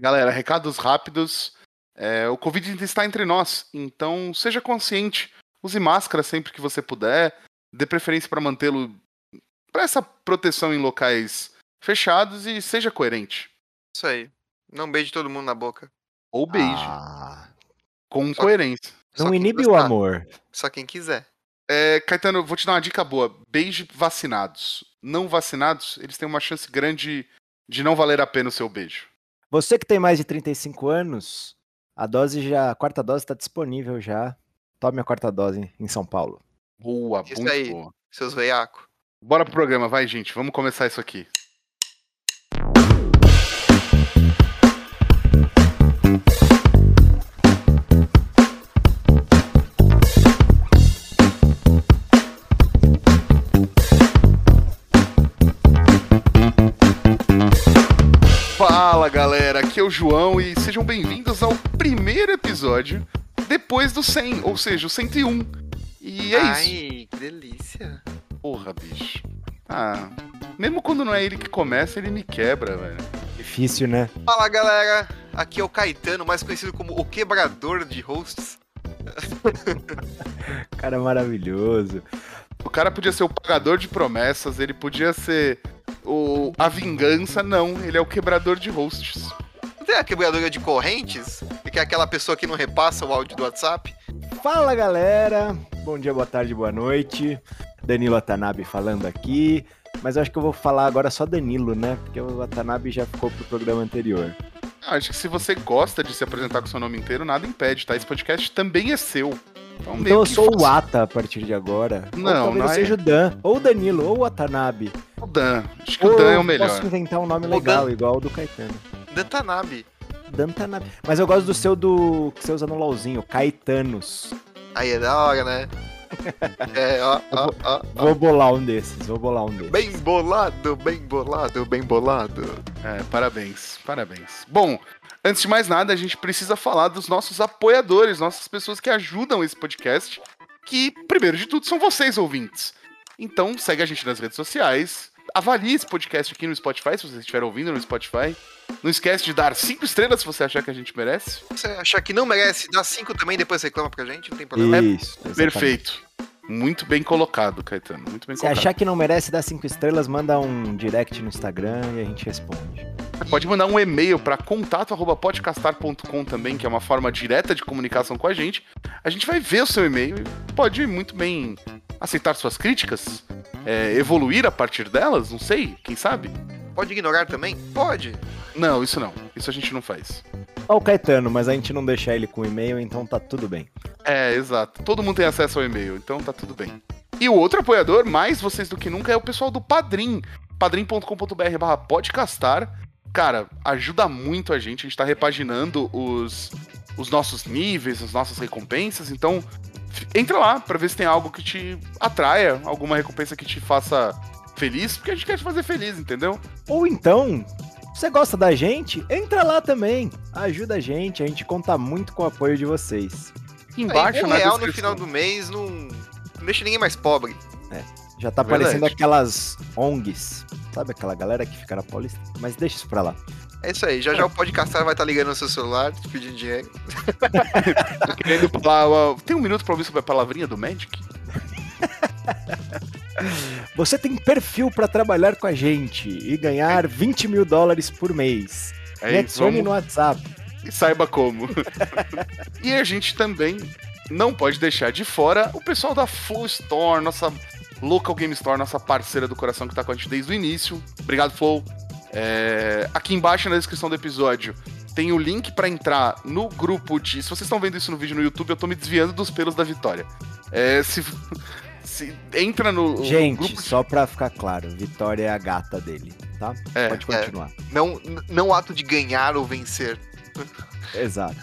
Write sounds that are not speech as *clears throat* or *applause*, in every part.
Galera, recados rápidos. É, o Covid ainda está entre nós, então seja consciente. Use máscara sempre que você puder. Dê preferência para mantê-lo para essa proteção em locais fechados e seja coerente. Isso aí. Não beije todo mundo na boca. Ou beije. Ah, Com Só- coerência. Não inibe o amor. Só quem quiser. É, Caetano, vou te dar uma dica boa. Beije vacinados. Não vacinados, eles têm uma chance grande de não valer a pena o seu beijo. Você que tem mais de 35 anos, a dose já, a quarta dose está disponível já. Tome a quarta dose em São Paulo. Boa, Isso muito aí. boa. Seus veiacos. Bora pro programa, vai, gente. Vamos começar isso aqui. Aqui é o João e sejam bem-vindos ao primeiro episódio depois do 100, ou seja, o 101. E é isso. Ai, que delícia. Porra, bicho. Ah, mesmo quando não é ele que começa, ele me quebra, velho. Difícil, né? Fala galera, aqui é o Caetano, mais conhecido como o quebrador de hosts. *laughs* Cara maravilhoso. O cara podia ser o pagador de promessas, ele podia ser o a vingança, não, ele é o quebrador de hosts. Tem a quebradora de correntes? Que é aquela pessoa que não repassa o áudio do WhatsApp? Fala galera, bom dia, boa tarde, boa noite. Danilo Watanabe falando aqui, mas eu acho que eu vou falar agora só Danilo, né? Porque o Watanabe já ficou pro programa anterior. Ah, Acho que se você gosta de se apresentar com seu nome inteiro, nada impede, tá? Esse podcast também é seu. Então, Então eu sou o Ata a partir de agora. Não, não é. seja o Dan, ou o Danilo, ou o Watanabe. o Dan. Acho que Ou o Dan é o melhor. Posso inventar um nome legal, igual o do Caetano. Dantanabe. Dantanabe. Mas eu gosto do seu do que você usa no LOLzinho, Caetanos. Aí é da hora, né? *laughs* É, ó, ó, ó. ó. Vou bolar um desses, vou bolar um desses. Bem bolado, bem bolado, bem bolado. É, parabéns, parabéns. Bom, antes de mais nada, a gente precisa falar dos nossos apoiadores, nossas pessoas que ajudam esse podcast, que, primeiro de tudo, são vocês, ouvintes. Então, segue a gente nas redes sociais, avalie esse podcast aqui no Spotify, se você estiver ouvindo no Spotify. Não esquece de dar cinco estrelas se você achar que a gente merece. Se você achar que não merece, dá cinco também, depois reclama pra gente, não tem problema. Isso, exatamente. Perfeito. Muito bem colocado, Caetano. Muito bem Se colocado. achar que não merece dar cinco estrelas, manda um direct no Instagram e a gente responde. Pode mandar um e-mail para contato@podcastar.com também, que é uma forma direta de comunicação com a gente. A gente vai ver o seu e-mail e pode muito bem aceitar suas críticas, é, evoluir a partir delas, não sei, quem sabe? Pode ignorar também? Pode. Não, isso não. Isso a gente não faz. Ó o Caetano, mas a gente não deixa ele com e-mail, então tá tudo bem. É, exato. Todo mundo tem acesso ao e-mail, então tá tudo bem. E o outro apoiador, mais vocês do que nunca, é o pessoal do Padrim. padrim.com.br barra podcastar. Cara, ajuda muito a gente. A gente tá repaginando os, os nossos níveis, as nossas recompensas. Então, entra lá pra ver se tem algo que te atraia, alguma recompensa que te faça feliz, porque a gente quer te fazer feliz, entendeu? Ou então, você gosta da gente? Entra lá também. Ajuda a gente, a gente conta muito com o apoio de vocês. Embaixo Aí, um na real no final do mês não, não deixa ninguém mais pobre. Já tá Verdade. aparecendo aquelas ONGs, sabe aquela galera que fica na Paulista? Mas deixa isso pra lá. É isso aí, já já o podcastar vai estar ligando no seu celular, te pedindo dinheiro. Tô querendo falar. Tem um minuto pra ouvir sobre a palavrinha do Magic? *laughs* Você tem perfil pra trabalhar com a gente e ganhar 20 mil dólares por mês. É Me isso, vamos- no WhatsApp. e saiba como. *laughs* e a gente também não pode deixar de fora o pessoal da Flow Store, nossa Local Game Store, nossa parceira do coração que tá com a gente desde o início. Obrigado, Flow. É, aqui embaixo na descrição do episódio tem o link pra entrar no grupo de. Se vocês estão vendo isso no vídeo no YouTube, eu tô me desviando dos pelos da Vitória. É, se, *laughs* se entra no, no Gente, grupo de- só pra ficar claro, Vitória é a gata dele, tá? É, Pode é. continuar. Não, não ato de ganhar ou vencer. Exato.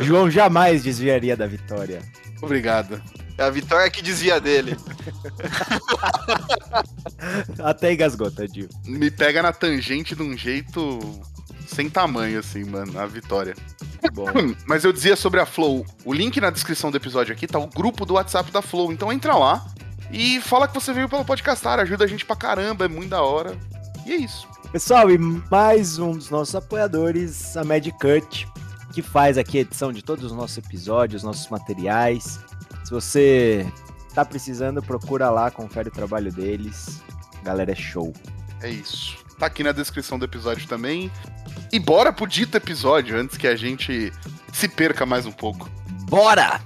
João jamais desviaria da vitória. Obrigado. É a vitória que desvia dele. *laughs* Até engasgou, tadinho. Me pega na tangente de um jeito sem tamanho, assim, mano, a vitória. Bom, Mas eu dizia sobre a Flow, o link na descrição do episódio aqui tá o grupo do WhatsApp da Flow, então entra lá e fala que você veio pelo podcastar, ajuda a gente pra caramba, é muito da hora. E é isso. Pessoal, e mais um dos nossos apoiadores, a Medicut, que faz aqui a edição de todos os nossos episódios, nossos materiais. Se você tá precisando, procura lá, confere o trabalho deles. Galera, é show. É isso. Tá aqui na descrição do episódio também. E bora pro dito episódio, antes que a gente se perca mais um pouco. Bora!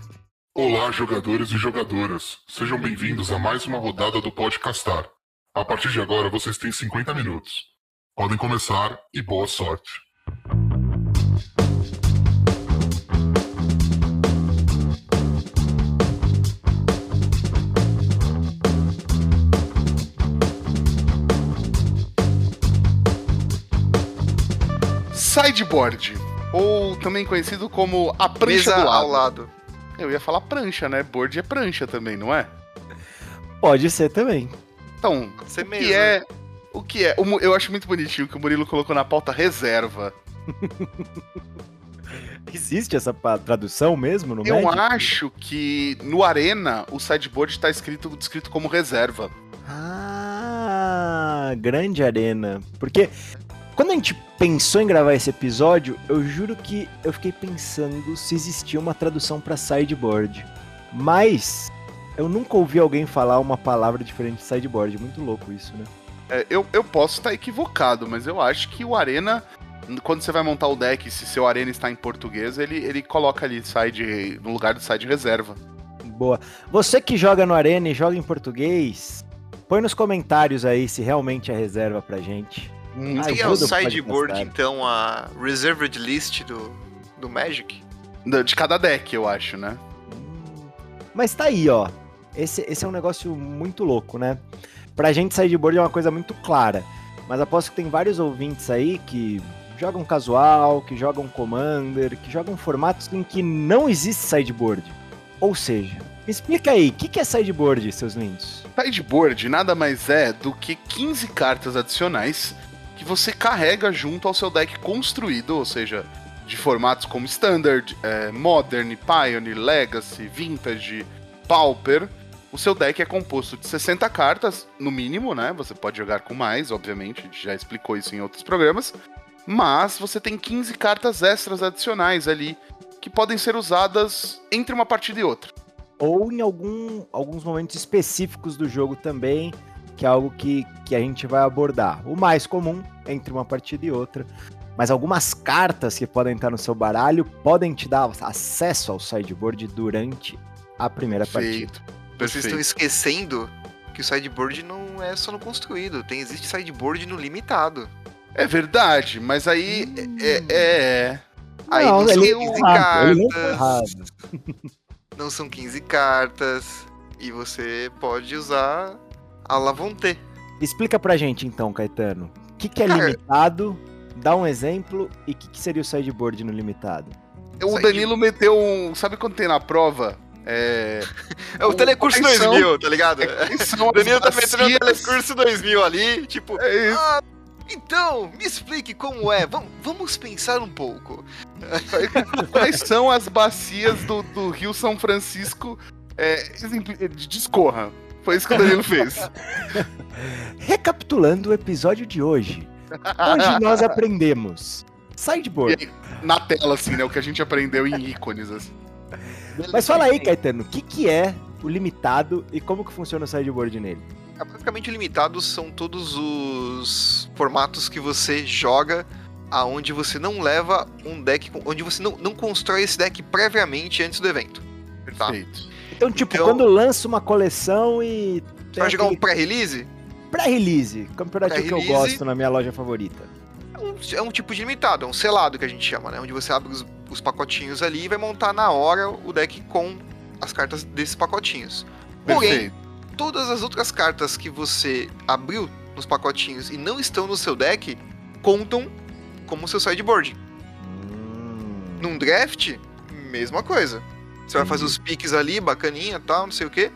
Olá, jogadores e jogadoras. Sejam bem-vindos a mais uma rodada do Podcastar. A partir de agora, vocês têm 50 minutos. Podem começar e boa sorte. Sideboard, ou também conhecido como a prancha Mesa do ao lado. lado. Eu ia falar prancha, né? Board é prancha também, não é? Pode ser também. Então, Pode ser o que é... O que é? Eu acho muito bonitinho que o Murilo colocou na pauta reserva. *laughs* Existe essa tradução mesmo no Eu Magic? acho que no Arena o sideboard está escrito, descrito como reserva. Ah, grande arena. Porque quando a gente pensou em gravar esse episódio, eu juro que eu fiquei pensando se existia uma tradução pra sideboard. Mas eu nunca ouvi alguém falar uma palavra diferente de sideboard. Muito louco isso, né? É, eu, eu posso estar equivocado, mas eu acho que o Arena, quando você vai montar o deck, se seu Arena está em português, ele, ele coloca ali side no lugar do side reserva. Boa. Você que joga no Arena e joga em português, põe nos comentários aí se realmente é reserva pra gente. Quem é o sideboard, então, a reserved list do, do Magic? De cada deck, eu acho, né? Hum, Mas tá aí, ó. Esse, esse é um negócio muito louco, né? Pra gente, sideboard é uma coisa muito clara. Mas aposto que tem vários ouvintes aí que jogam casual, que jogam Commander, que jogam formatos em que não existe sideboard. Ou seja, me explica aí, o que, que é sideboard, seus lindos? Sideboard nada mais é do que 15 cartas adicionais que você carrega junto ao seu deck construído, ou seja, de formatos como Standard, é, Modern, Pioneer, Legacy, Vintage, Pauper. O seu deck é composto de 60 cartas, no mínimo, né? Você pode jogar com mais, obviamente, a gente já explicou isso em outros programas. Mas você tem 15 cartas extras adicionais ali que podem ser usadas entre uma partida e outra. Ou em algum, alguns momentos específicos do jogo também, que é algo que, que a gente vai abordar. O mais comum entre uma partida e outra. Mas algumas cartas que podem estar no seu baralho podem te dar acesso ao sideboard durante a primeira partida. Perfeito. Vocês estão esquecendo que o sideboard não é só no construído. Tem, existe sideboard no limitado. É verdade, mas aí Hum. é, é- Aí Não, não, são ele 15 tá errado, ele não tá cartas. *laughs* Não são 15 cartas. E você pode usar a Lavonte. Explica pra gente então, Caetano. O que, que é Cara- limitado? Dá um exemplo e o que, que seria o sideboard no limitado? O Danilo meteu um. Sabe quando tem na prova? É. É o O- Telecurso quais são- 2000, tá ligado? quais são O Danilo tá metendo o Telecurso 2000 ali, tipo... É isso. Ah, então, me explique como é. Vamos, vamos pensar um pouco. *laughs* Quais são as bacias do, do Rio São Francisco? É, discorra. Foi isso que o Danilo fez. *laughs* Recapitulando o episódio de hoje. Hoje nós aprendemos sideboard. Na tela, assim, né? O que a gente aprendeu em ícones, assim. Mas fala aí, Caetano, o que, que é o limitado e como que funciona o sideboard nele? É, Basicamente, limitados são todos os formatos que você joga aonde você não leva um deck, onde você não, não constrói esse deck previamente antes do evento. Tá. Perfeito. Então, tipo, Então- quando lança uma coleção e. Você vai jogar um aquele pré-release? pré-release, campeonato que eu gosto na minha loja favorita. É um, é um tipo de limitado, é um selado que a gente chama, né? Onde você abre os, os pacotinhos ali e vai montar na hora o deck com as cartas desses pacotinhos. Porém, Perfeito. todas as outras cartas que você abriu nos pacotinhos e não estão no seu deck contam como seu sideboard. Hum, Num draft, mesma coisa. Você vai fazer Entendi. os piques ali, bacaninha tal, não sei o que.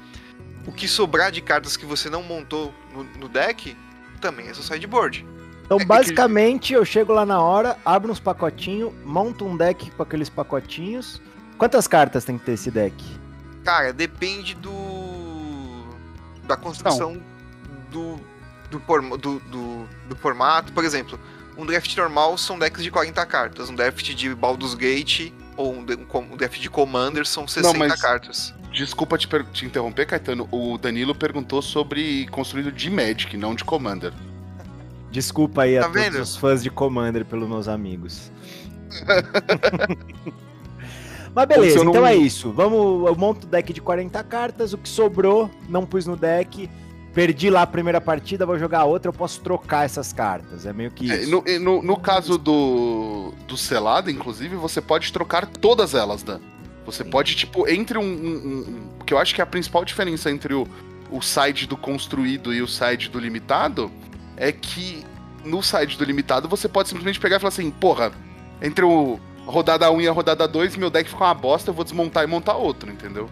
O que sobrar de cartas que você não montou no, no deck também é seu sideboard. Então, É que- basicamente, eu chego lá na hora, abro uns pacotinhos, monto um deck com aqueles pacotinhos. Quantas cartas tem que ter esse deck? Cara, depende do. da construção do, do, do, do, do formato. Por exemplo, um draft normal são decks de 40 cartas. Um draft de Baldur's Gate ou um, de- um um draft de Commander são 60 mas- cartas. Desculpa te, te interromper, Caetano. O Danilo perguntou sobre construído de Magic, não de Commander. Desculpa aí a Tá todos vendo? os fãs de Commander pelos meus amigos. *laughs* Mas beleza, Então, eu então não- é isso. Vamos, eu monto o deck de 40 cartas, o que sobrou, não pus no deck. Perdi lá a primeira partida, vou jogar outra, eu posso trocar essas cartas. É meio que É, isso. no, no, no caso do, do selado, inclusive, você pode trocar todas elas, Dan. Você Sim. pode, tipo, entre um, um, um- Porque eu acho que a principal diferença entre o, o side do construído e o side do limitado é que no side do limitado você pode simplesmente pegar e falar assim, porra, entre o rodada 1 e a rodada 2, meu deck ficou uma bosta, eu vou desmontar e montar outro, entendeu?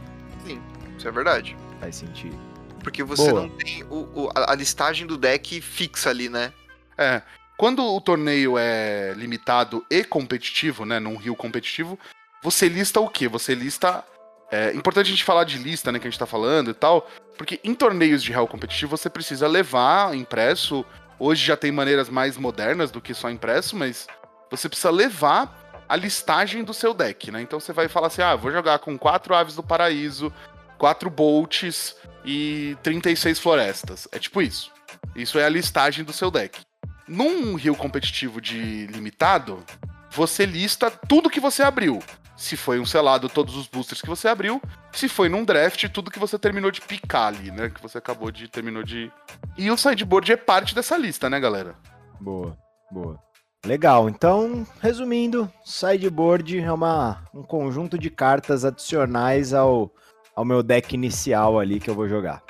Isso é verdade. Faz sentido. Porque você Boa. não tem o, o- a, listagem do deck fixa ali, né? É. Quando o torneio é limitado e competitivo, né, num rio competitivo, você lista o quê? Você lista. É importante a gente falar de lista, né, que a gente tá falando e tal, porque em torneios de real competitivo você precisa levar impresso. Hoje já tem maneiras mais modernas do que só impresso, mas você precisa levar a listagem do seu deck, né? Então você vai falar assim: ah, vou jogar com quatro aves do paraíso, quatro bolts e 36 florestas. É tipo isso. Isso é a listagem do seu deck. Num rio competitivo de limitado, você lista tudo que você abriu. Se foi um selado, todos os boosters que você abriu. Se foi num draft, tudo que você terminou de picar ali, né? Que você acabou de. terminou de. E o sideboard é parte dessa lista, né, galera? Boa, boa. Legal, então, resumindo, sideboard é uma, um conjunto de cartas adicionais ao, ao meu deck inicial ali que eu vou jogar.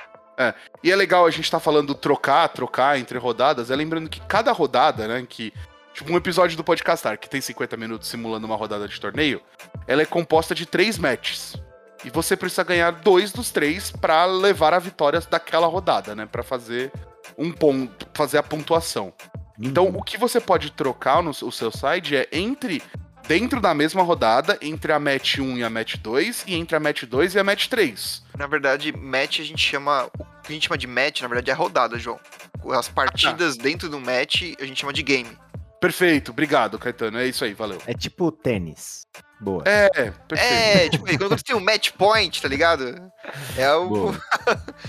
E é legal a gente tá falando trocar, trocar entre rodadas. É lembrando que cada rodada, né? Que. Tipo, um episódio do Podcastar que tem 50 minutos simulando uma rodada de torneio, ela é composta de três matches. E você precisa ganhar dois dos três pra levar a vitória daquela rodada, né? Pra fazer um ponto, fazer a pontuação. Então, Uhum. o que você pode trocar no o seu side é entre dentro da mesma rodada, entre a match 1 e a match 2 e entre a match 2 e a match 3. Na verdade, match a gente chama. O que a gente chama de match, na verdade, é rodada, João. As partidas dentro do match a gente chama de game. Perfeito, obrigado, Caetano. É isso aí, valeu. É tipo tênis. Boa. É, perfeito. É, *laughs* tipo, quando você tem um match point, tá ligado? É o.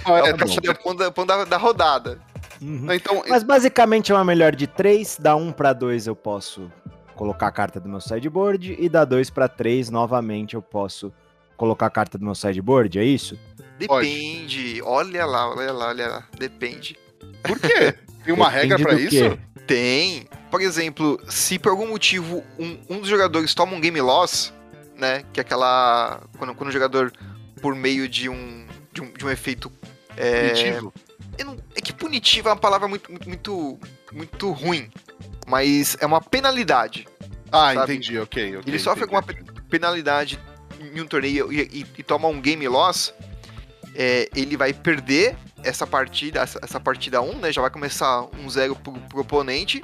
É, *laughs* é, o tá certo. da, ponto da, ponto da, da rodada. Uhum. Então, Mas basicamente é uma melhor de 3, da 1 para 2 eu posso colocar a carta do meu sideboard e da 2 para 3 novamente eu posso colocar a carta do meu sideboard, é isso? Pode. Depende. Olha lá, olha lá, olha lá. Depende. por quê? Tem uma regra do isso? quê? Tem. Por exemplo, se por algum motivo um, um dos jogadores toma um game loss, né? Que é aquela. Quando, quando o jogador, por meio de um, de um, de um efeito. É, Punitivo? eu não- é que punitivo é uma palavra muito, muito, muito ruim. Mas é uma penalidade. Ah, sabe? entendi, ok. ok, Ele sofre entendi. alguma penalidade em um torneio e, e- e toma um game loss, é, ele vai perder essa partida, essa, essa partida 1, né? Já vai começar um 0 pro, pro oponente.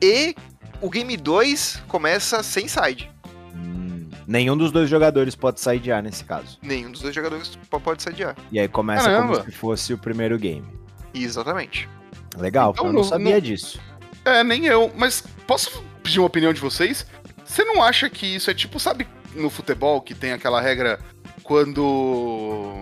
E o game 2 começa sem side. Hum, nenhum dos dois jogadores pode sidear nesse caso. Nenhum dos dois jogadores po- pode sidear. E aí começa Caramba. como se fosse o primeiro game. Exatamente. Legal, Então, eu não sabia no- disso. É, nem eu. Mas posso pedir uma opinião de vocês? Você não acha que isso é tipo, sabe, no futebol que tem aquela regra quando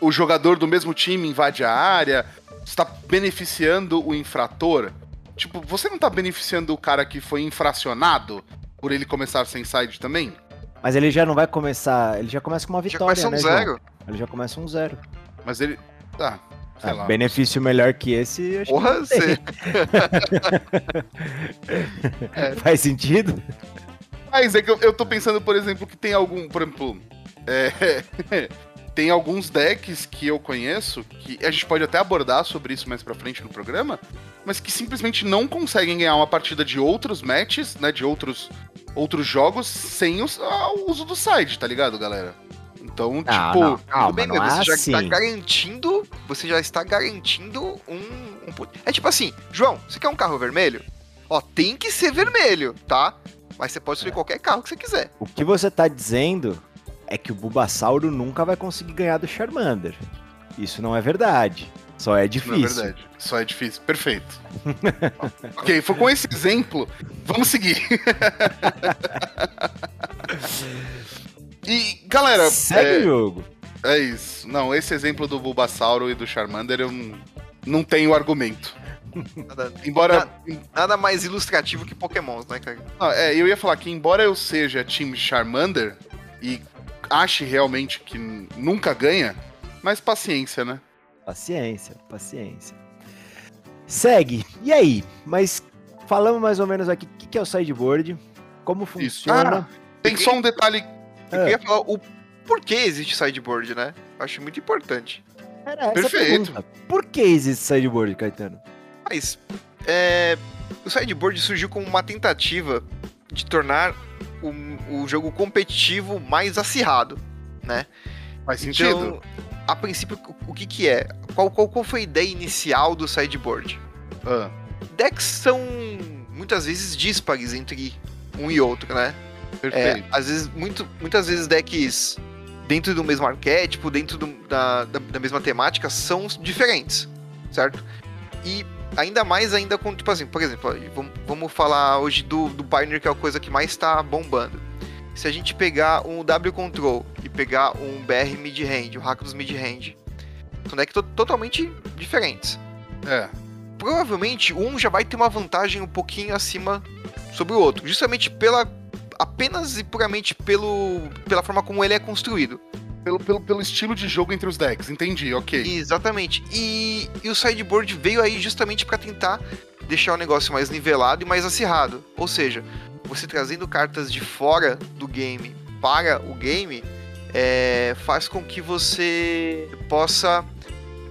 o jogador do mesmo time invade a área, está beneficiando o infrator? Tipo, você não tá beneficiando o cara que foi infracionado por ele começar sem side também? Mas ele já não vai começar. Ele já começa com uma Já vitória, começa um né, João? 0. Ele já começa um zero. Mas ele. Tá. Sei Ah, lá. benefício melhor que esse, acho Porra, que *laughs* você. Faz sentido? Mas é que eu, eu tô pensando, por exemplo, que tem algum. Por exemplo. é, *laughs* tem alguns decks que eu conheço, que a gente pode até abordar sobre isso mais pra frente no programa, mas que simplesmente não conseguem ganhar uma partida de outros matches, né? De outros, outros jogos sem ah, o uso do side, tá ligado, galera? Então, Não, tipo. não, calma, Tudo bem, não mas é você já assim. está garantindo. Você já está garantindo um, um É tipo assim, João, você quer um carro vermelho? Ó, tem que ser vermelho, tá? Mas você pode escolher qualquer carro que você quiser. O que você tá dizendo é que o Bulbasauro nunca vai conseguir ganhar do Charmander. Isso não é verdade. Só é Não é difícil. verdade. Só é difícil. Perfeito. *laughs* ok, foi com esse exemplo. Vamos seguir. *laughs* e, galera, Segue é, o jogo. é isso. Não, esse exemplo do Bulbasauro e do Charmander eu não, não tenho argumento. Nada, Embora. nada mais ilustrativo que Pokémons, né, cara? Não, é, eu ia falar que, embora eu seja time Charmander e ache realmente que nunca ganha, mas paciência, né? Paciência, paciência. Segue. E aí? Mas falamos mais ou menos aqui o que que é o sideboard, como funciona. Tem só um detalhe. Eu É. queria falar o porquê existe sideboard, né? Acho muito importante. Era essa Perfeito. pergunta. Por que existe sideboard, Caetano? Mas é, o sideboard surgiu como uma tentativa de tornar o, o jogo competitivo mais acirrado, né? Faz sentido? Então, a princípio, o- o que que é? Qual, qual, qual foi a ideia inicial do sideboard? Ah, Decks são muitas vezes díspares entre um e outro, né? É, perfeito. às vezes, muito, muitas vezes decks dentro do mesmo arquétipo, dentro do- da, da, da mesma temática, são diferentes, certo? E ainda mais ainda com, tipo assim, por exemplo, vamos, vamos falar hoje do, do Pioneer, que é a coisa que mais tá bombando. Se a gente pegar um W Control e pegar um BR Mid-Range, o hack dos Mid-Range, são decks to- totalmente diferentes. É. Provavelmente um já vai ter uma vantagem um pouquinho acima sobre o outro, justamente pela apenas e puramente pelo, pela forma como ele é construído. Pelo, pelo, pelo estilo de jogo entre os decks, entendi, ok. Exatamente. E, e o sideboard veio aí justamente para tentar deixar o negócio mais nivelado e mais acirrado. Ou seja, você trazendo cartas de fora do game para o game é, faz com que você possa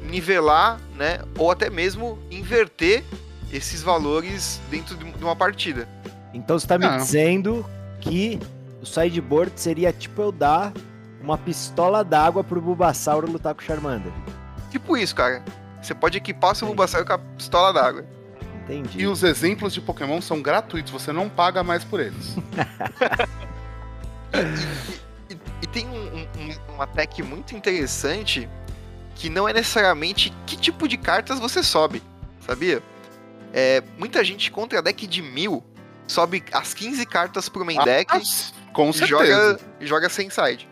nivelar, né? Ou até mesmo inverter esses valores dentro de uma partida. Então você tá me Não. dizendo que o sideboard seria tipo eu dar uma pistola d'água pro Bulbasauro lutar com o Charmander. Tipo isso, cara. Você pode equipar seu Bulbasaur com a pistola d'água. Entendi. E os exemplos de Pokémon são gratuitos, você não paga mais por eles. *laughs* E, e tem um, um, um- uma tech muito interessante que não é necessariamente que tipo de cartas você sobe, sabia? É, muita gente contra deck de mil sobe as 15 cartas pro main deck Ah, com e certeza. joga, e joga sem side.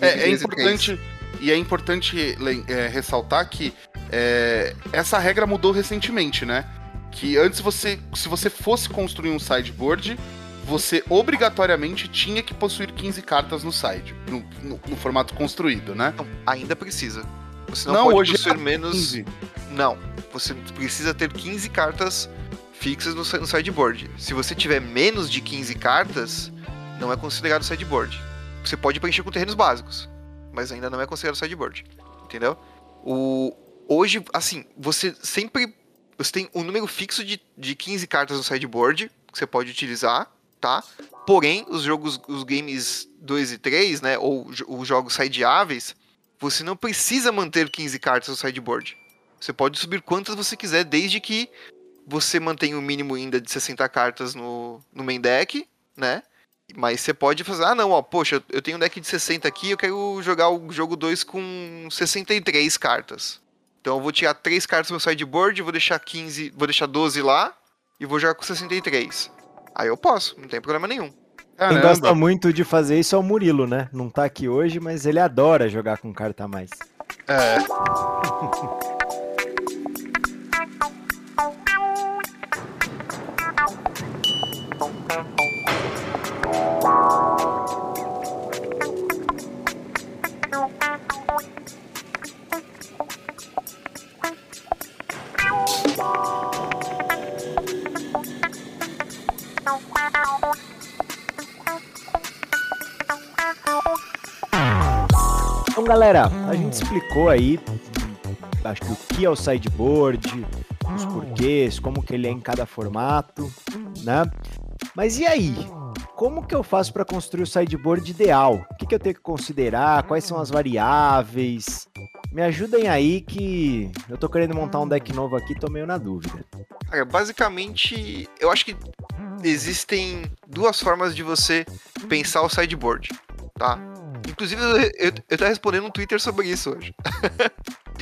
É, é 13 e importante e é importante é, ressaltar que é, essa regra mudou recentemente, né? Que antes você, se você fosse construir um sideboard, você obrigatoriamente tinha que possuir 15 cartas no side, no, no- no formato construído, né? Não, ainda precisa. Você não, Não, pode hoje possuir é menos. 15. Não. Você precisa ter 15 cartas fixas no, no sideboard. Se você tiver menos de 15 cartas, não é considerado sideboard. Você pode preencher com terrenos básicos, mas ainda não é considerado sideboard. Entendeu? O, hoje, assim, você sempre. Você tem um número fixo de, de 15 cartas no sideboard que você pode utilizar, tá? Porém, os jogos, os games 2 e 3, né? Ou os jogos sideáveis, você não precisa manter 15 cartas no sideboard. Você pode subir quantas você quiser, desde que você mantenha o mínimo ainda de 60 cartas no, no main deck, né? Mas você pode fazer, ah não, ó, poxa, eu tenho um deck de 60 aqui, eu quero jogar o jogo 2 com 63 cartas. Então eu vou tirar 3 cartas no meu sideboard, vou deixar 15, vou deixar 12 lá e vou jogar com 63. Aí eu posso, não tem problema nenhum. Quem gosta Caramba, muito de fazer isso é o Murilo, né? Não tá aqui hoje, mas ele adora jogar com carta a mais. é, *laughs* galera, a gente explicou aí, acho que o que é o sideboard, os porquês, como que ele é em cada formato, né? Mas e aí? Como que eu faço para construir o sideboard ideal? O que, que eu tenho que considerar? Quais são as variáveis? Me ajudem aí que eu tô querendo montar um deck novo aqui, tô meio na dúvida. Cara, basicamente, eu acho que existem duas formas de você pensar o sideboard, tá? Inclusive, eu, eu, eu tava respondendo um Twitter sobre isso hoje.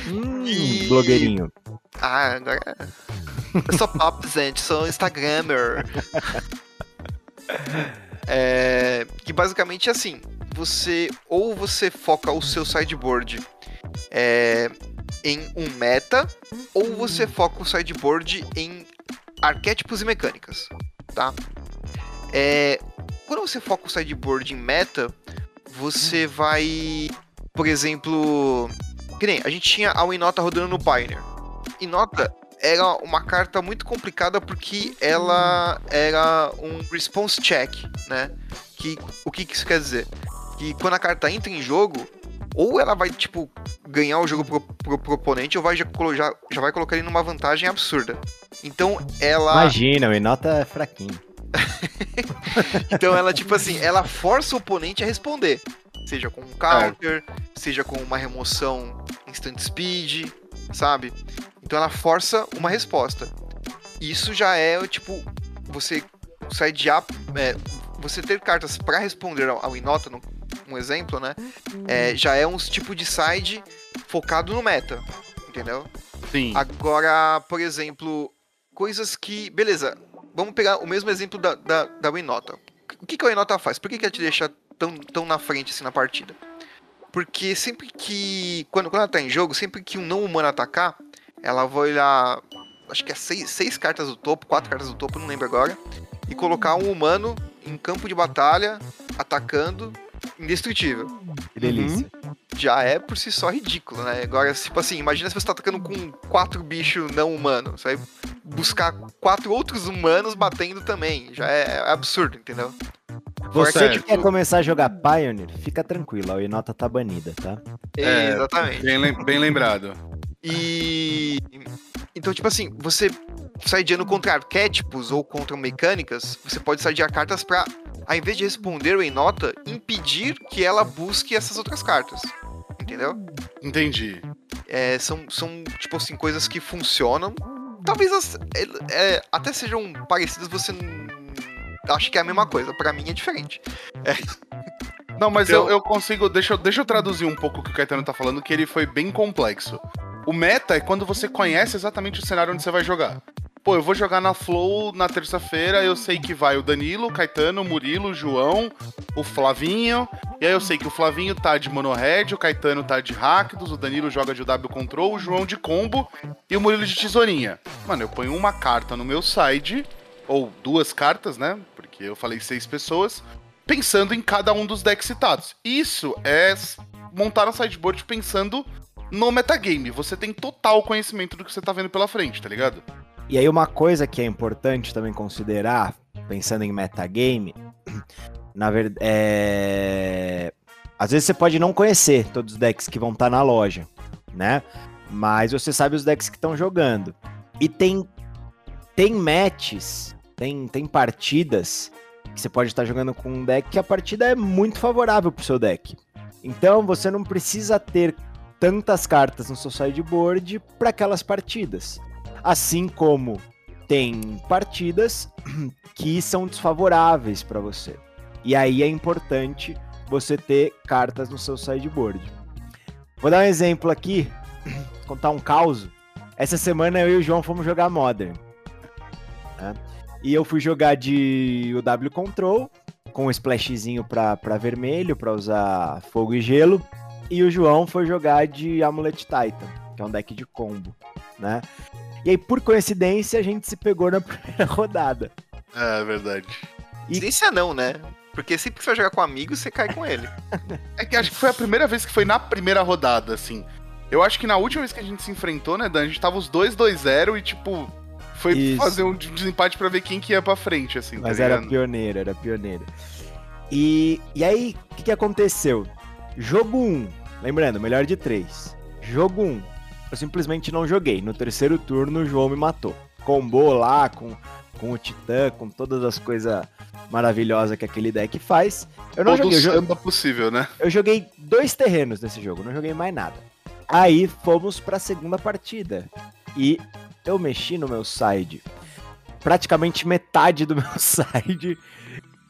Hum, *laughs* E- blogueirinho. Ah, agora. Eu sou pop, gente, sou Instagrammer. *laughs* É, que basicamente é assim: você ou você foca o seu sideboard é, em um meta, ou você foca o sideboard em arquétipos e mecânicas, tá? É, quando você foca o sideboard em meta, você vai, por exemplo, que nem a gente tinha a Winota rodando no Pioneer. Inota era uma carta muito complicada porque ela era um response check, né? Que, o que, que isso quer dizer? Que quando a carta entra em jogo, ou ela vai, tipo, ganhar o jogo pro, pro, pro oponente, ou vai já, já, já vai colocar ele numa vantagem absurda. Então ela. Imagina, o Inota é fraquinho. *laughs* então ela, tipo assim, ela força o oponente a responder. Seja com um counter, é. seja com uma remoção instant speed, sabe? Então ela força uma resposta. Isso já é, tipo, você sai de é, você ter cartas para responder ao, Inota, no, um exemplo, né? É, já é um tipo de side focado no meta, entendeu? Sim. Agora, por exemplo, coisas que. Beleza, vamos pegar o mesmo exemplo da, da, da Winota. O que, que a Winota faz? Por que, que ela te deixa tão, tão na frente assim na partida? Porque sempre que. Quando, quando ela tá em jogo, sempre que um não humano atacar, ela vai olhar. Acho que é seis, seis cartas do topo, quatro cartas do topo, não lembro agora. E colocar um humano em campo de batalha, atacando, indestrutível. Que delícia. Uhum. Já é por si só ridículo, né? Agora, tipo assim, imagina se você tá atacando com quatro bichos não humanos. Vai buscar quatro outros humanos batendo também. Já é absurdo, entendeu? Você que quer começar a jogar Pioneer, fica tranquilo, a Inota tá banida, tá? É, exatamente. Bem, bem lembrado. E. Então, tipo assim, você saideando contra arquétipos ou contra mecânicas, você pode saidear cartas pra, ao invés de responder em nota, impedir que ela busque essas outras cartas. Entendeu? Entendi. É, são, são, tipo assim, coisas que funcionam. Talvez as, é, até sejam parecidas, você acho que é a mesma coisa. Para mim é diferente. É. *laughs* Não, mas então... eu, eu consigo. Deixa, deixa eu traduzir um pouco o que o Caetano tá falando, que ele foi bem complexo. O meta é quando você conhece exatamente o cenário onde você vai jogar. Pô, eu vou jogar na Flow na terça-feira, eu sei que vai o Danilo, o Caetano, o Murilo, o João, o Flavinho, e aí eu sei que o Flavinho tá de Monohead, o Caetano tá de Rakdos, o Danilo joga de W Control, o João de Combo e o Murilo de Tesourinha. Mano, eu ponho uma carta no meu side, ou duas cartas, né? Porque eu falei seis pessoas, pensando em cada um dos decks citados. Isso é montar um sideboard pensando no metagame. Você tem total conhecimento do que você tá vendo pela frente, tá ligado? E aí uma coisa que é importante também considerar, pensando em metagame, *clears throat* na verdade, é... às vezes você pode não conhecer todos os decks que vão estar tá na loja, né? Mas você sabe os decks que estão jogando. E tem tem matches, tem tem partidas que você pode estar tá jogando com um deck que a partida é muito favorável pro seu deck. Então você não precisa ter tantas cartas no seu sideboard para aquelas partidas. Assim como tem partidas *clears throat* que são desfavoráveis para você. E aí é importante você ter cartas no seu sideboard. Vou dar um exemplo aqui, *clears throat* contar um caos. Essa semana eu e o João fomos jogar Modern. Né? E eu fui jogar de UW Control, com um splashzinho para vermelho, para usar fogo e gelo e o João foi jogar de Amulet Titan, que é um deck de combo, né? E aí, por coincidência, a gente se pegou na *laughs* primeira rodada. É, verdade. E... Coincidência não, né? Porque sempre que você vai jogar com um amigo, você cai com ele. *laughs* é que acho que foi a primeira vez que foi na primeira rodada, assim. Eu acho que na última vez que a gente se enfrentou, né, Dan, a gente tava os 2-2-0 e, tipo, foi Isso. fazer um desempate para ver quem que ia pra frente, assim. Tá Mas tá era pioneiro, era pioneiro. E, e aí, o que, que aconteceu? Jogo 1, lembrando, melhor de 3. Jogo 1, eu simplesmente não joguei. No terceiro turno, o João me matou. Combou lá com, com o Titã, com todas as coisas maravilhosas que aquele deck faz. Eu não Todo joguei. Eu joguei possível, né? Eu joguei dois terrenos nesse jogo, não joguei mais nada. Aí fomos para a segunda partida. E eu mexi no meu side. Praticamente metade do *laughs* meu side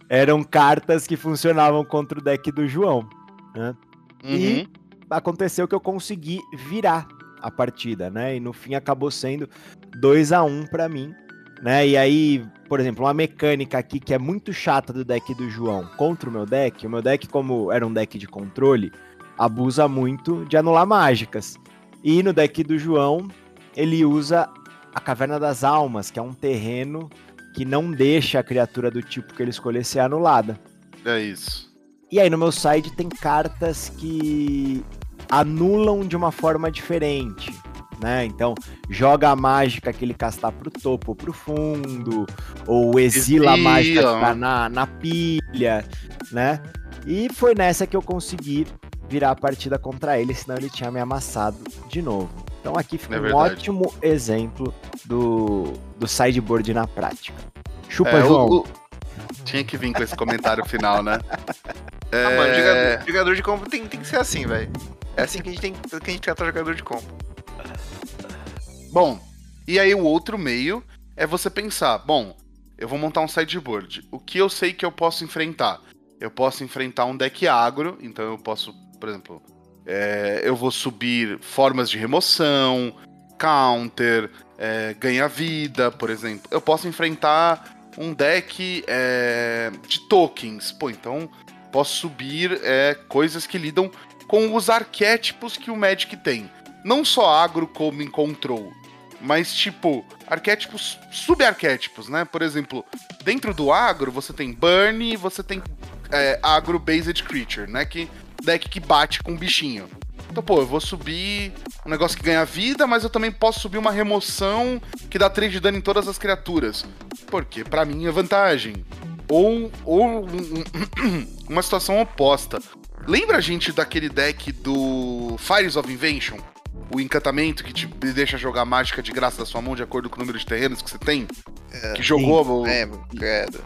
eram cartas que funcionavam contra o deck do João. Né? Uhum. E aconteceu que eu consegui virar a partida, né? E no fim acabou sendo 2 a 1 para mim, né? E aí, por exemplo, uma mecânica aqui que é muito chata do deck do João contra o meu deck, o meu deck como era um deck de controle, abusa muito de anular mágicas. E no deck do João, ele usa a Caverna das Almas, que é um terreno que não deixa a criatura do tipo que ele escolher ser anulada. É isso. E aí no meu site tem cartas que anulam de uma forma diferente. Né? Então, joga a mágica que ele castar pro topo ou pro fundo, ou exila a mágica que tá na, na pilha, né? E foi nessa que eu consegui virar a partida contra ele, senão ele tinha me amassado de novo. Então aqui fica é um ótimo exemplo do, do sideboard na prática. Chupa, é, João. O, o... Tinha que vir com esse comentário final, né? *laughs* É... Ah, mano, jogador, jogador de combo tem, tem que ser assim, velho. É assim que a gente tem que a gente trata jogador de combo. Bom, e aí o outro meio é você pensar, bom, eu vou montar um sideboard. O que eu sei que eu posso enfrentar? Eu posso enfrentar um deck agro, então eu posso, por exemplo, é, eu vou subir formas de remoção, counter, é, ganha vida, por exemplo. Eu posso enfrentar um deck é, de tokens. Pô, então posso subir é, coisas que lidam com os arquétipos que o Magic tem. Não só agro como em control, mas tipo, arquétipos, subarquétipos, né? Por exemplo, dentro do agro você tem burn, você tem é, agro-based creature, né? Que deck que bate com um bichinho. Então, pô, eu vou subir um negócio que ganha vida, mas eu também posso subir uma remoção que dá 3 de dano em todas as criaturas. Porque, para mim, é vantagem. Ou, ou *coughs* uma situação oposta. Lembra a gente daquele deck do Fires of Invention? O encantamento que te deixa jogar mágica de graça da sua mão de acordo com o número de terrenos que você tem? É, que jogou. É, credo.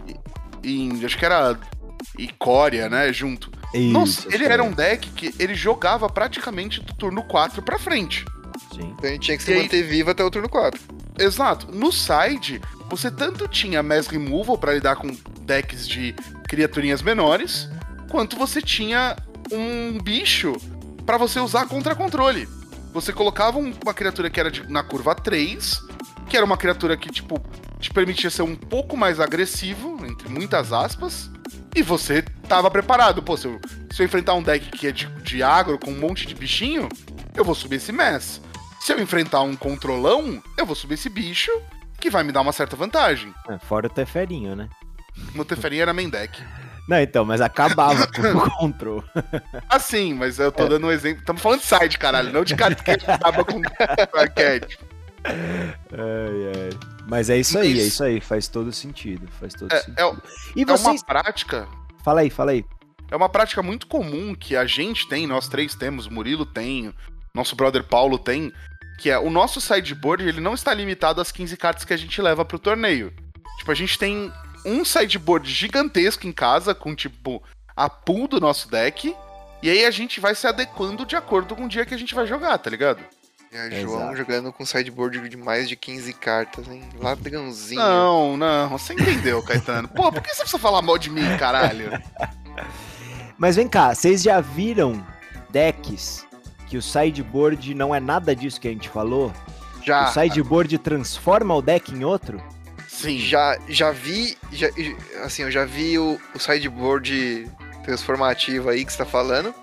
Em, acho que era Icória, né? Junto. Isso, Nossa, ele era um deck que ele jogava praticamente do turno 4 pra frente. Sim. Então ele tinha que se e manter aí... vivo até o turno 4. Exato. No side, você tanto tinha Mass Removal para lidar com decks de criaturinhas menores, quanto você tinha um bicho para você usar contra controle. Você colocava uma criatura que era de, na curva 3, que era uma criatura que, tipo, te permitia ser um pouco mais agressivo, entre muitas aspas, e você tava preparado. Pô, se eu, se eu enfrentar um deck que é de, de agro com um monte de bichinho, eu vou subir esse mess. Se eu enfrentar um controlão, eu vou subir esse bicho, que vai me dar uma certa vantagem. É, fora o Teferinho, né? O Teferinho era main deck. Não, então, mas acabava com o *laughs* control. Ah, sim, mas eu tô é. dando um exemplo. Estamos falando de side, caralho, não de cara que acaba *laughs* com arquétipo. Ai, ai. Mas é isso aí, é isso aí, faz todo sentido. Faz todo é, sentido. É, e vocês... é uma prática. Fala aí, fala aí. É uma prática muito comum que a gente tem, nós três temos, Murilo tem, nosso brother Paulo tem, que é o nosso sideboard, ele não está limitado às 15 cartas que a gente leva pro torneio. Tipo, a gente tem um sideboard gigantesco em casa, com tipo a pool do nosso deck, e aí a gente vai se adequando de acordo com o dia que a gente vai jogar, tá ligado? É, João Exato. jogando com sideboard de mais de 15 cartas, hein? Ladrãozinho. Não, não, você entendeu, Caetano. Pô, por que você precisa falar mal de mim, caralho? *laughs* Mas vem cá, vocês já viram decks que o sideboard não é nada disso que a gente falou? Já. O sideboard transforma o deck em outro? Sim. Já, já vi, já, assim, eu já vi o, o sideboard transformativo aí que você tá falando,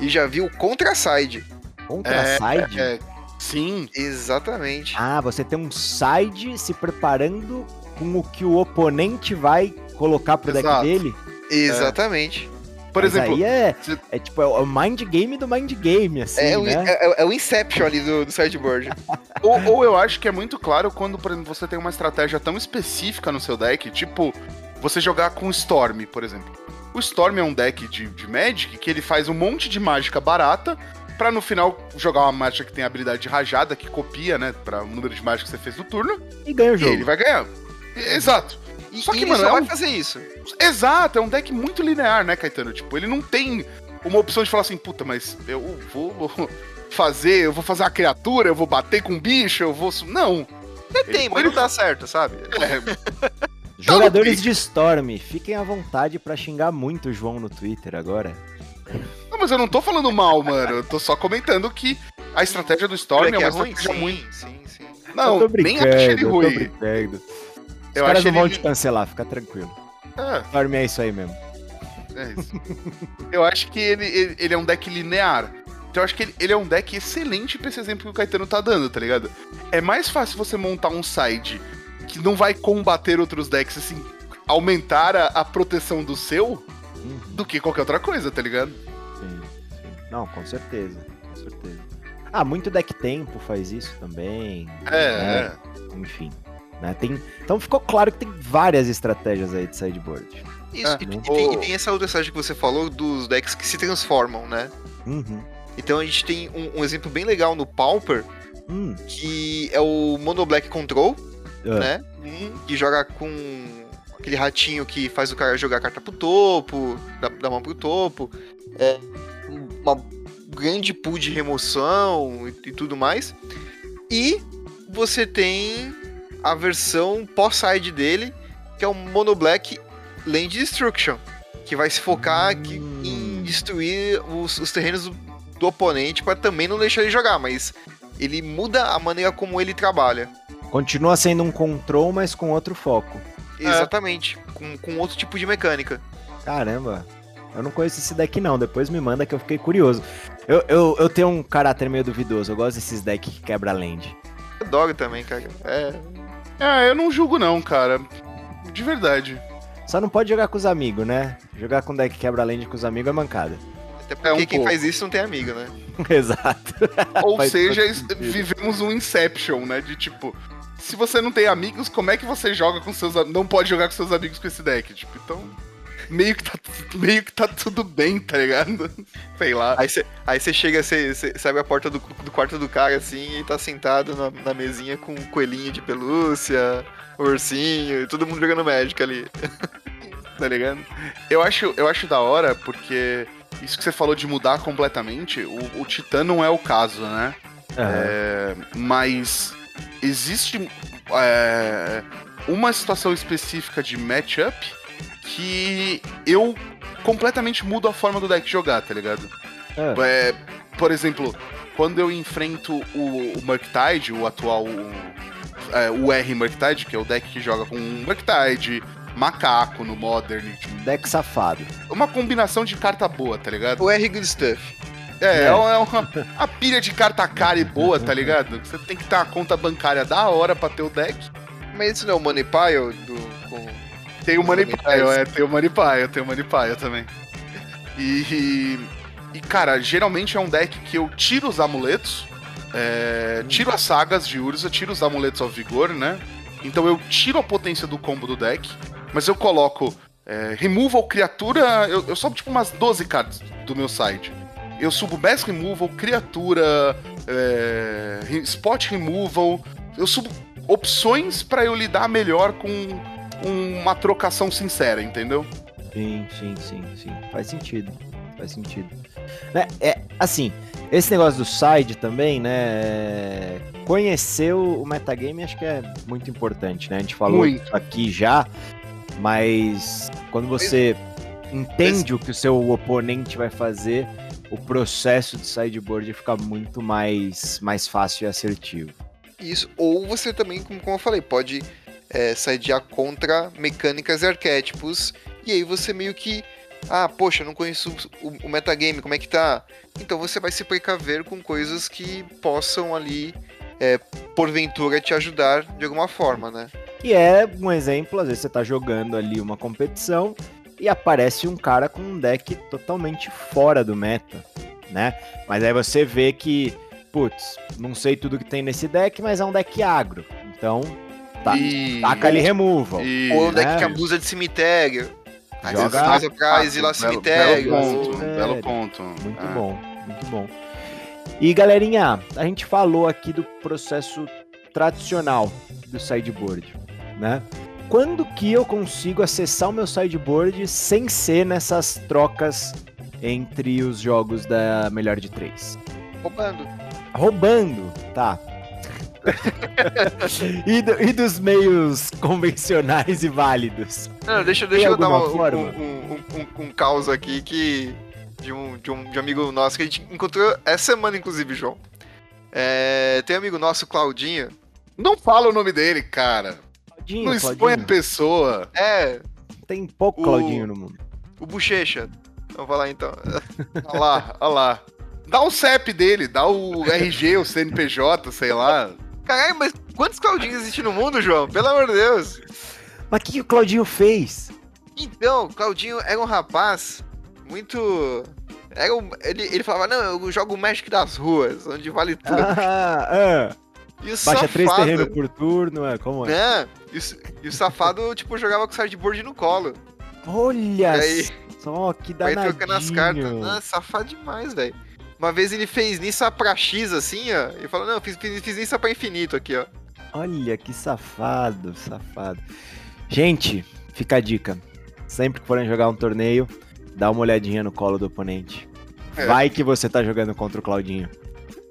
e já vi o contra-side. Contra-side? É, é, Sim. Exatamente. Ah, você tem um side se preparando com o que o oponente vai colocar pro Exato. deck dele? Exatamente. É. Por Mas exemplo, aí é, é tipo é o mind game do mind game, assim, é, né? O, é, é, o Inception ali do, do sideboard. *laughs* ou, ou eu acho que é muito claro quando, por exemplo, você tem uma estratégia tão específica no seu deck, tipo, você jogar com Storm, por exemplo. O Storm é um deck de, de Magic que ele faz um monte de mágica barata, Pra no final jogar uma mágica que tem habilidade de rajada, que copia, né, pra o número de mágicas que você fez no turno. E ganha o jogo. E ele vai ganhar. Exato. E, só que, mano, só é vai um... fazer isso. Exato, é um deck muito linear, né, Caetano? Tipo, ele não tem uma opção de falar assim, puta, mas eu vou *laughs* fazer, eu vou fazer uma criatura, eu vou bater com um bicho, eu vou. Não. Ele tem, mas ele... não dá certo, sabe? *laughs* É. *laughs* Jogadores de Storm, fiquem à vontade para xingar muito o João no Twitter agora. Não, mas eu não tô falando mal, mano. Eu tô só comentando que A estratégia do Storm é que uma é ruim? estratégia Sim, muito. sim, sim. Não, nem acho ele eu tô ruim. brincando. Os Eu caras não vão ele. te cancelar, fica tranquilo. É, Storm é isso aí mesmo. é isso. eu acho que ele, ele, ele é um deck linear. Então eu acho que ele, ele é um deck excelente pra esse exemplo que o Caetano tá dando, tá ligado? É mais fácil você montar um side que não vai combater outros decks, assim, aumentar a, a proteção do seu Uhum, do que qualquer outra coisa, tá ligado? sim, sim. Não, com certeza, com certeza. Ah, muito deck tempo faz isso também. É, né? Enfim. Né? Tem... Então ficou claro que tem várias estratégias aí de sideboard. Isso, É, e, né? e tem, e tem essa outra estratégia que você falou dos decks que se transformam, né? Uhum. Então a gente tem um, um exemplo bem legal no Pauper, Hum, que é o Mono Black Control, ah, né? Que joga com aquele ratinho que faz o cara jogar a carta pro topo, da, da mão pro topo. É uma grande pool de remoção e, e tudo mais. E você tem a versão pós-side dele, que é o Mono Black Land Destruction, que vai se focar Hum. em destruir os, os terrenos do, do oponente para também não deixar ele jogar, mas ele muda a maneira como ele trabalha. Continua sendo um control, mas com outro foco. Exatamente, com, com outro tipo de mecânica. Caramba, eu não conheço esse deck não, depois me manda que eu fiquei curioso. Eu, eu, eu tenho um caráter meio duvidoso, eu gosto desses decks que quebra land. Adoro também, cara. É, É, eu não julgo não, cara. De verdade. Só não pode jogar com os amigos, né? Jogar com deck quebra land com os amigos é mancada. até porque É um quem pouco. faz isso não tem amigo, né? *laughs* Exato. Ou Faz seja, vivemos um Inception, né? De tipo, se você não tem amigos, como é que você joga com seus não pode jogar com seus amigos com esse deck? Tipo, então meio que tá meio que tá tudo bem, tá ligado? *laughs* Sei lá. Aí você aí chega, você, abre a porta do, do quarto do cara assim e tá sentado na, na mesinha com um coelhinho de pelúcia, ursinho, e todo mundo jogando Magic ali. *laughs* tá ligado? Eu acho, eu acho da hora porque isso que você falou de mudar completamente, o, o Titã não é o caso, né? É, mas existe é, uma situação específica de matchup que eu completamente mudo a forma do deck jogar, tá ligado? Ah, É, por exemplo, quando eu enfrento o, o Murktide, o atual o, é, o R Murktide, que é o deck que joga com Murktide, Macaco no Modern, tipo, deck safado. uma combinação de carta boa, tá ligado? O R Good Stuff. É, É. é uma, uma pilha de carta cara e boa, tá ligado? Você tem que ter uma conta bancária da hora pra ter o deck. Mas isso não é o Money Pile do. Com... Tem o Money Pile, é, tem o Money Pile, tem o Money Pile também. E, e, cara, geralmente é um deck que eu tiro os amuletos, é, tiro as sagas de Urza, tiro os amuletos ao vigor, né? Então eu tiro a potência do combo do deck, mas eu coloco é, Removal, criatura, eu, eu sobo tipo umas 12 cartas do meu side. Eu subo Mass Removal, criatura, é, Spot Removal, eu subo opções pra eu lidar melhor com uma trocação sincera, entendeu? Sim, sim, sim, sim. Faz sentido. Faz sentido. Né, É, assim, esse negócio do side também, né? Conhecer o metagame acho que é muito importante, né? A gente falou Muito. isso aqui já, mas quando você entende o que o seu oponente vai fazer, o processo de sideboard fica muito mais, mais fácil e assertivo. Isso. Ou você também, como eu falei, pode é, sidear contra mecânicas e arquétipos. E aí você meio que. Ah, poxa, não conheço o, o metagame, como é que tá? Então você vai se precaver com coisas que possam ali, é, porventura, te ajudar de alguma forma, né? E é um exemplo, às vezes você tá jogando ali uma competição e aparece um cara com um deck totalmente fora do meta, né? Mas aí você vê que, putz, não sei tudo que tem nesse deck, mas é um deck agro. Então, Tá- E... taca ali removal. e... Ou deck né? que abusa de cemitério. Às Joga- mais atrás e lá Belo- cemitério. Belo ponto, Cemitério. belo ponto. Muito É. bom, muito bom. E galerinha, a gente falou aqui do processo tradicional do sideboard, né? Quando que eu consigo acessar o meu sideboard sem ser nessas trocas entre os jogos da melhor de três? Roubando. Roubando, tá. *laughs* e, do- e dos meios convencionais e válidos? Não, deixa, deixa eu dar uma- um, um, um, um, caos aqui que. De um, de, um, de um amigo nosso que a gente encontrou essa semana, inclusive, João. É, tem um amigo nosso, Claudinho. Não fala o nome dele, cara. Claudinho, Não expõe a Claudinho. pessoa. É, Tem pouco O- Claudinho no mundo. o Bochecha. Vamos falar então. *laughs* Olha lá, olha lá. Dá o CEP dele, dá o RG, o CNPJ, sei lá. Caralho, mas quantos Claudinhos existem no mundo, João? Pelo amor de Deus. Mas o que, que o Claudinho fez? Então, Claudinho era um rapaz muito. Era um- ele, ele falava, não, eu jogo o Magic das ruas, onde vale *laughs* tudo. Ah, ah. e o Baixa três safado. terrenos por turno, é, como é? né? E, o- e o safado, tipo, jogava com sideboard no colo. Olha Aí- só, que Vai danadinho. trocando as cartas. Nossa, safado demais, velho. Uma vez ele fez Nissa pra X, assim, ó. E falou, não, fiz, fiz, fiz Nissa pra infinito aqui, ó. Olha que safado, safado. Gente, fica a dica. Sempre que forem jogar um torneio, dá uma olhadinha no colo do oponente. É. Vai que você tá jogando contra o Claudinho.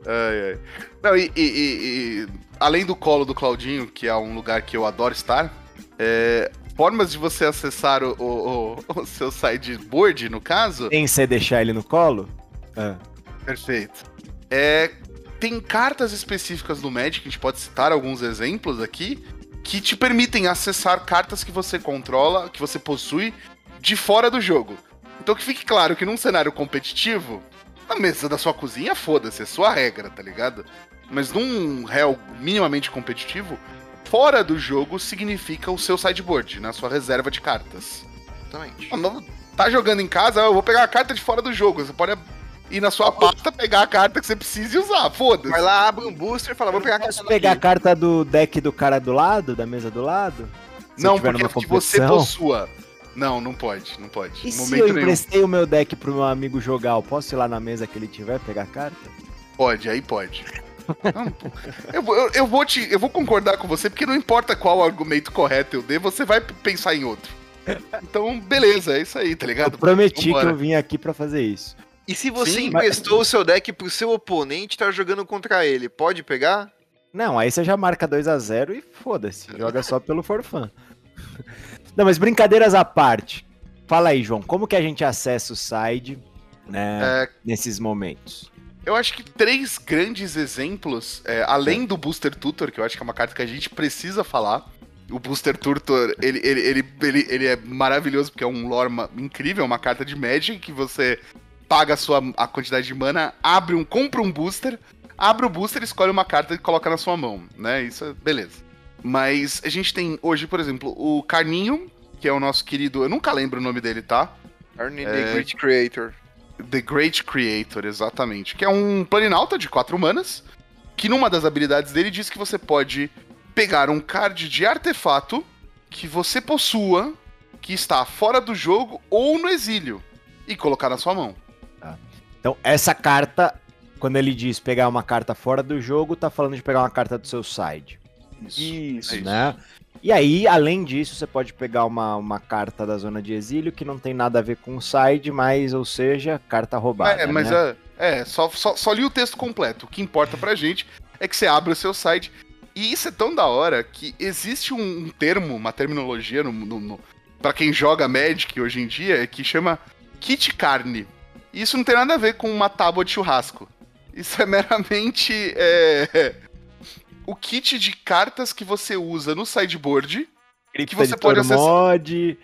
Ai, ai. Não, e, e- e- e, além do colo do Claudinho, que é um lugar que eu adoro estar, é, formas de você acessar o, o- o- *laughs* o seu sideboard, no caso. Sem você deixar ele no colo? Ah, Perfeito. É, tem cartas específicas do Magic, a gente pode citar alguns exemplos aqui, que te permitem acessar cartas que você controla, que você possui, de fora do jogo. Então que fique claro que num cenário competitivo, na mesa da sua cozinha, foda-se, é sua regra, tá ligado? Mas num réu minimamente competitivo, fora do jogo significa o seu sideboard, na sua reserva de cartas. Exatamente. Tá jogando em casa, eu vou pegar a carta de fora do jogo. Você pode ir na sua pasta, pegar a carta que você precisa e usar, foda-se. Vai lá, abre um booster e fala, vou pegar a carta Posso pegar a daqui. carta do deck do cara do lado, da mesa do lado? Se eu Não, tiver porque numa que você possua. Não, não pode, não pode. E se eu nenhum. emprestei o meu deck pro meu amigo jogar, eu posso ir lá na mesa que ele tiver pegar a carta? Pode, aí pode. *laughs* Não, eu, vou- eu, eu vou te, eu vou concordar com você, porque não importa qual argumento correto eu dê, você vai pensar em outro. Então, beleza, é isso aí, tá Eu ligado? prometi Vambora. que eu vim aqui pra fazer isso. E se você Sim, emprestou o seu deck pro seu oponente tá jogando contra ele, pode pegar? Não, aí você já marca 2 a 0 e foda-se, joga só pelo forfã. *laughs* Não, mas brincadeiras à parte. Fala aí, João, como que a gente acessa o side, né, É, nesses momentos? Eu acho que três grandes exemplos, é, além do Booster Tutor, que eu acho que é uma carta que a gente precisa falar. O Booster Tutor, ele, ele, ele, ele, ele é maravilhoso porque é um lore incrível, é uma carta de Magic que você paga a sua a quantidade de mana, abre um, compra um booster, abre o booster, escolhe uma carta e coloca na sua mão, né? Isso é beleza. Mas a gente tem hoje, por exemplo, o Carninho, que é o nosso querido, eu nunca lembro o nome dele, tá? Arne É. the Great Creator. The Great Creator, exatamente. Que é um planinauta de quatro manas, que numa das habilidades dele diz que você pode pegar um card de artefato que você possua, que está fora do jogo ou no exílio, e colocar na sua mão. Então, essa carta, quando ele diz pegar uma carta fora do jogo, tá falando de pegar uma carta do seu side, Isso. é isso. né? E aí, além disso, você pode pegar uma, uma carta da zona de exílio que não tem nada a ver com o side, mas, ou seja, carta roubada. É, mas né? é, é só, só, só li o texto completo. O que importa pra gente é que você abre o seu site. E isso é tão da hora que existe um, um termo, uma terminologia no, no, no, para quem joga Magic hoje em dia que chama kit carne. E isso não tem nada a ver com uma tábua de churrasco. Isso é meramente é, *laughs* o kit de cartas que você usa no sideboard. Cripta você de pode acessar- mod,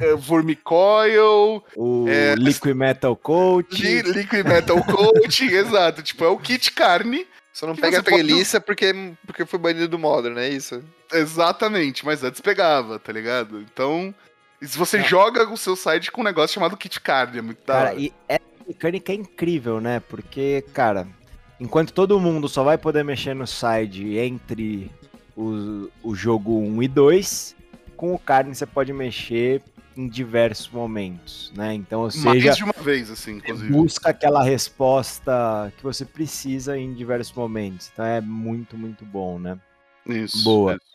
É, Vermicoil, o É, Liquid Metal Coat. Li- Liquid Metal Coating, *laughs* exato. Tipo, é o kit carne. Só não Que pega você a pode- treliça porque, porque foi banido do Modern, é isso? Exatamente, mas antes pegava, tá ligado? Então, e se você joga o seu site com um negócio chamado kit carne, é muito da Cara, e essa mecânica é incrível, né? Porque, cara, enquanto todo mundo só vai poder mexer no side entre o, o jogo 1 e 2, com o carne você pode mexer em diversos momentos, né? Então, ou seja, Mais de uma vez, assim, inclusive. busca aquela resposta que você precisa em diversos momentos. Então é muito, muito bom, né? Isso. Boa. isso.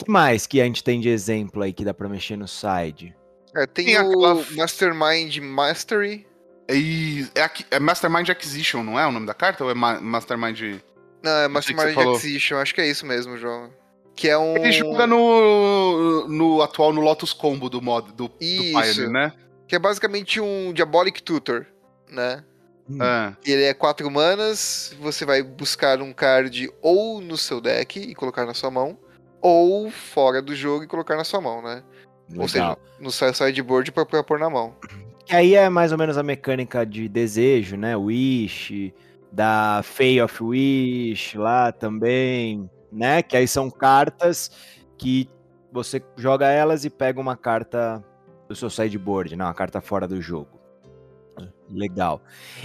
O que mais que a gente tem de exemplo aí que dá pra mexer no side? É, tem Tem o aquela- Mastermind Mastery. E é, aqui- é Mastermind Acquisition, não é o nome da carta? Ou é Ma- Mastermind. Não, é que Mastermind. Acquisition, acho que é isso mesmo, João. Que é um. Ele joga no, no atual no Lotus Combo do mod do, do Isso. Pioneer, né? Que é basicamente um Diabolic Tutor, né? Ah, Ele é 4 manas, você vai buscar um card ou no seu deck e colocar na sua mão, ou fora do jogo e colocar na sua mão, né? Ou seja, Legal. no seu sideboard pra pôr na mão. Que aí é mais ou menos a mecânica de desejo, né? Wish, da Fay of Wish lá também, né? Que aí são cartas que você joga elas e pega uma carta do seu sideboard, né? Uma carta fora do jogo. Legal.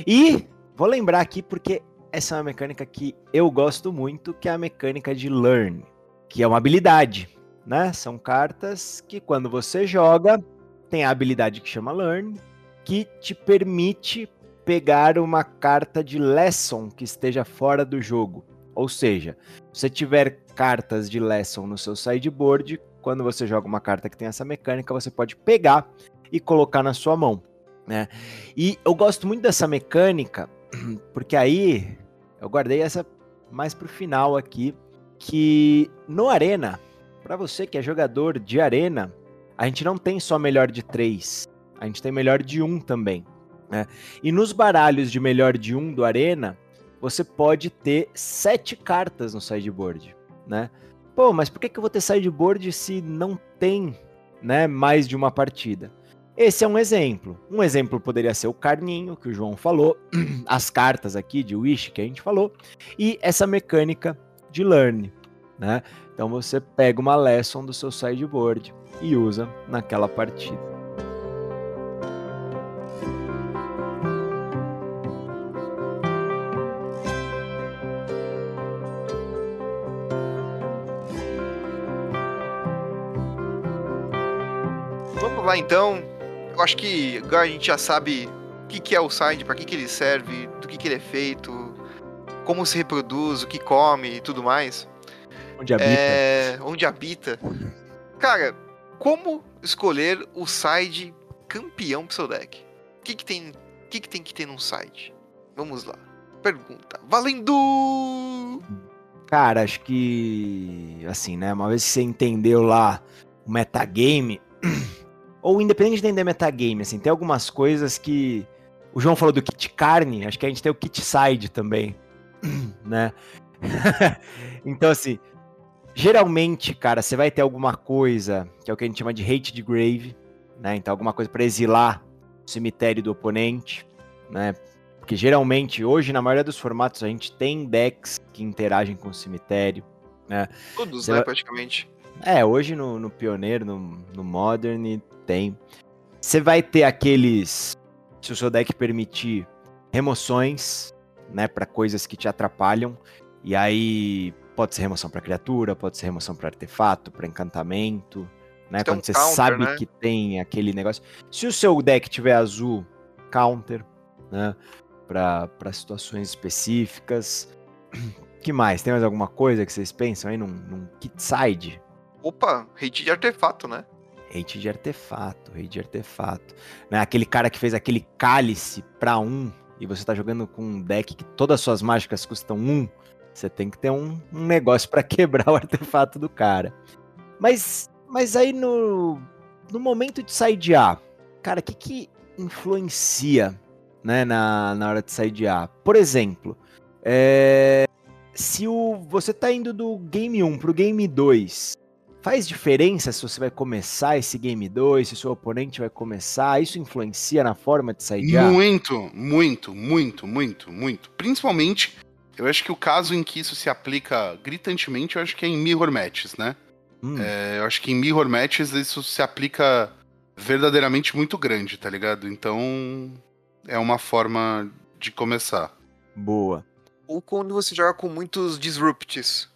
E vou lembrar aqui porque essa é uma mecânica que eu gosto muito, que é a mecânica de Learn, que é uma habilidade, né? São cartas que quando você joga, tem a habilidade que chama Learn, que te permite pegar uma carta de Lesson que esteja fora do jogo. Ou seja, se você tiver cartas de Lesson no seu sideboard, quando você joga uma carta que tem essa mecânica, você pode pegar e colocar na sua mão. Né? E eu gosto muito dessa mecânica, *clears throat* porque aí eu guardei essa mais pro final aqui, que no Arena, para você que é jogador de Arena, a gente não tem só melhor de três, a gente tem melhor de um também. Né? E nos baralhos de melhor de um do Arena, você pode ter sete cartas no sideboard, né? Pô, mas por que, que eu vou ter sideboard se não tem né, mais de uma partida? Esse é um exemplo. Um exemplo poderia ser o carninho, que o João falou, *clears throat* as cartas aqui de Wish que a gente falou, e essa mecânica de Learn, né? Então você pega uma lesson do seu sideboard e usa naquela partida. Vamos lá então. Eu acho que agora a gente já sabe o que, é o side, para que, que ele serve, do que, que ele é feito, como se reproduz, o que come e tudo mais. Onde habita. É, onde habita. Cara, como escolher o side campeão pro seu deck? O que, que tem. Que, que tem que ter num side? Vamos lá. Pergunta. Valendo! Cara, acho que. Assim, né? Uma vez que você entendeu lá o metagame. *clears throat* ou independente de entender metagame, assim, tem algumas coisas que. O João falou do kit carne, acho que a gente tem o kit side também. *clears throat* né? *laughs* então, assim. Geralmente, cara, você vai ter alguma coisa que é o que a gente chama de hate de grave, né? Então, alguma coisa para exilar o cemitério do oponente, né? Porque geralmente, hoje, na maioria dos formatos, a gente tem decks que interagem com o cemitério. Todos, Você né, vai- praticamente. É, hoje no, no Pioneiro, no, no Modern, tem. Você vai ter aqueles, se o seu deck permitir, remoções, né, para coisas que te atrapalham. E aí pode ser remoção para criatura, pode ser remoção para artefato, para encantamento, né? Tem um Quando você counter, sabe né? que tem aquele negócio. Se o seu deck tiver azul, counter, né? Para situações específicas. *clears throat* que mais? Tem mais alguma coisa que vocês pensam aí num, num kit side? Opa, hate de artefato, né? Hate de artefato, hate de artefato. Né? Aquele cara que fez aquele cálice pra um e você tá jogando com um deck que todas as suas mágicas custam um, você tem que ter um, um negócio pra *laughs* quebrar o artefato do cara. Mas, mas aí no, no momento de sidear, cara, o que que influencia né, na, na hora de sidear? Por exemplo, é, se o, você tá indo do game 1 pro game 2, Faz diferença se você vai começar esse game 2, se o seu oponente vai começar? Isso influencia na forma de sidear? Muito, muito, muito, muito, muito. Principalmente, eu acho que o caso em que isso se aplica gritantemente, eu acho que é em mirror matches, né? Hum, É, eu acho que em mirror matches isso se aplica verdadeiramente muito grande, tá ligado? Então, é uma forma de começar. Boa. Ou quando você joga com muitos disrupts.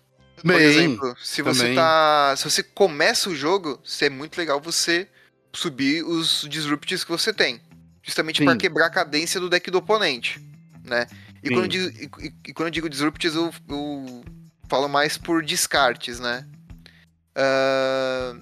Por exemplo, se você também. tá. Se você começa o jogo, é muito legal você subir os disrupts que você tem. Justamente para quebrar a cadência do deck do oponente. Né? E, quando eu digo, e, e quando eu digo disrupts, eu, eu falo mais por descartes, né? Ah,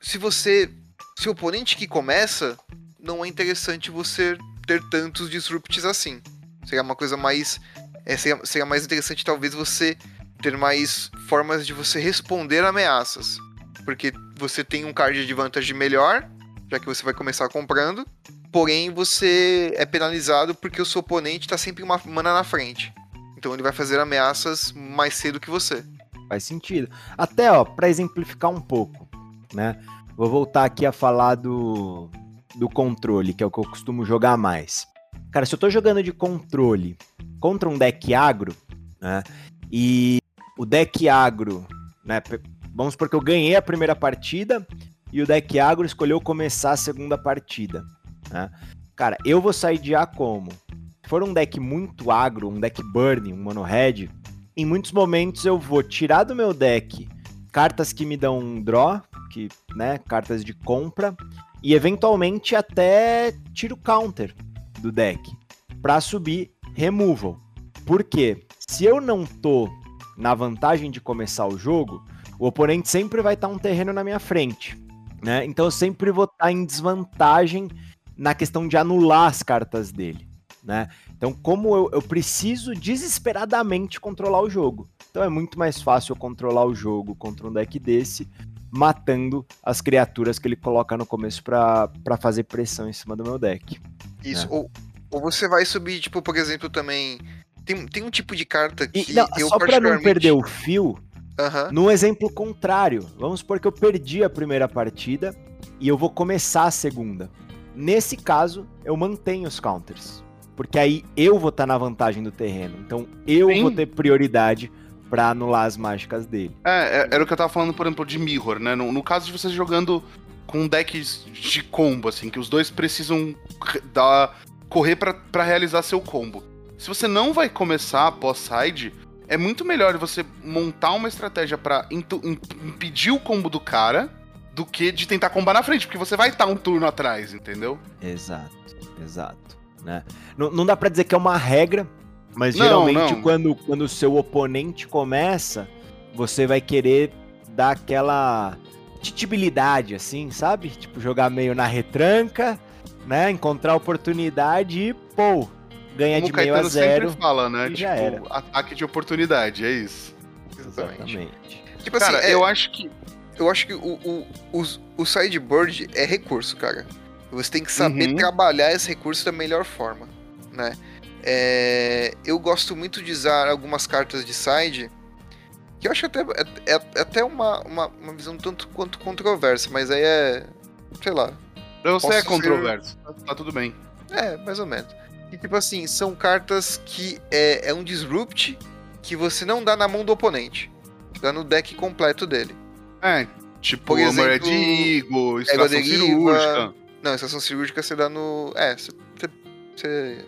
se você. Se o oponente que começa, não é interessante você ter tantos disrupts assim. Seria uma coisa mais. é, seria, seria mais interessante, talvez, você ter mais formas de você responder ameaças. Porque você tem um card de vantagem melhor, já que você vai começar comprando. porém você é penalizado porque o seu oponente tá sempre uma mana na frente. Então ele vai fazer ameaças mais cedo que você. Faz sentido. Até, ó, para exemplificar um pouco, né? Vou voltar aqui a falar do, do controle, que é o que eu costumo jogar mais. Cara, se eu tô jogando de controle contra um deck agro, né? E o deck agro, né? Vamos supor que eu ganhei a primeira partida e o deck agro escolheu começar a segunda partida. Né? Cara, eu vou sair de A como? Se for um deck muito agro, um deck burn, um mono red, em muitos momentos eu vou tirar do meu deck cartas que me dão um draw, que, né, cartas de compra, e eventualmente até tiro counter do deck para subir removal. Por quê? Se eu não tô na vantagem de começar o jogo, o oponente sempre vai estar tá um terreno na minha frente, né? Então eu sempre vou estar tá em desvantagem na questão de anular as cartas dele, né? Então, como eu, eu preciso desesperadamente controlar o jogo. Então é muito mais fácil eu controlar o jogo contra um deck desse, matando as criaturas que ele coloca no começo para fazer pressão em cima do meu deck. Isso, né? ou, ou você vai subir, tipo, por exemplo, também. Tem, tem um tipo de carta que e, não, eu só particularmente... pra não perder o fio, Uhum. No exemplo contrário, vamos supor que eu perdi a primeira partida e eu vou começar a segunda. Nesse caso, eu mantenho os counters. Porque aí eu vou estar tá na vantagem do terreno. Então eu Sim. vou ter prioridade para anular as mágicas dele. É, é, era o que eu tava falando, por exemplo, de Mirror, né? No, no caso de você jogando com decks de combo, assim, que os dois precisam dar, correr para realizar seu combo. Se você não vai começar pós-side, é muito melhor você montar uma estratégia para impedir o combo do cara do que de tentar combar na frente, porque você vai estar um turno atrás, entendeu? Exato, exato. Né? Não, não dá para dizer que é uma regra, mas não, geralmente não. quando quando o seu oponente começa, você vai querer dar aquela titibilidade, assim, sabe? Tipo, jogar meio na retranca, né? Encontrar oportunidade e, pô, ganha Como de meio a zero. sempre fala, né? Tipo, já era. ataque de oportunidade, é isso. Exatamente. Exatamente. Tipo assim, cara, é, eu acho que. Eu acho que o, o, o, o sideboard é recurso, cara. Você tem que saber uhum. trabalhar esse recurso da melhor forma, né? É, eu gosto muito de usar algumas cartas de side, que eu acho até, é, é, até uma, uma, uma visão tanto quanto controversa, mas aí é. sei lá. Pra você é controverso, ser... tá tudo bem. É, mais ou menos. E tipo assim, são cartas que é, é um disrupt que você não dá na mão do oponente. Dá no deck completo dele. É, tipo Por exemplo, Armored Eagle, Estação Cirúrgica. Não, Estação Cirúrgica você dá no... É, você... você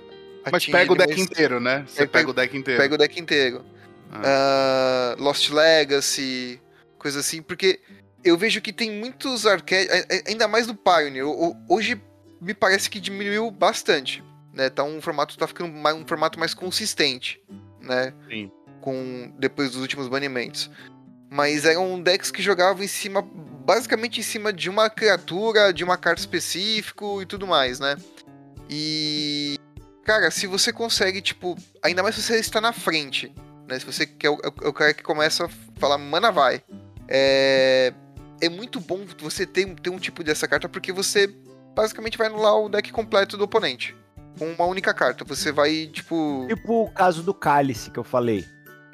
mas pega o deck inteiro, né? Você pega, pega, o deck inteiro. Pega o deck inteiro. Ah. Uh, Lost Legacy, coisa assim, porque eu vejo que tem muitos arquétipos, ainda mais do Pioneer. Hoje me parece que diminuiu bastante né? Tá um formato tá ficando mais, um formato mais consistente, né? Sim. Com depois dos últimos banimentos. Mas eram decks que jogavam em cima, basicamente em cima de uma criatura, de uma carta específico e tudo mais, né? E cara, se você consegue, tipo, ainda mais se você está na frente, né? Se você quer o, é o cara que começa a falar, mana vai. É, é muito bom você ter, ter um tipo dessa carta porque você basicamente vai anular o deck completo do oponente com uma única carta. Você vai, tipo. Tipo o caso do cálice que eu falei.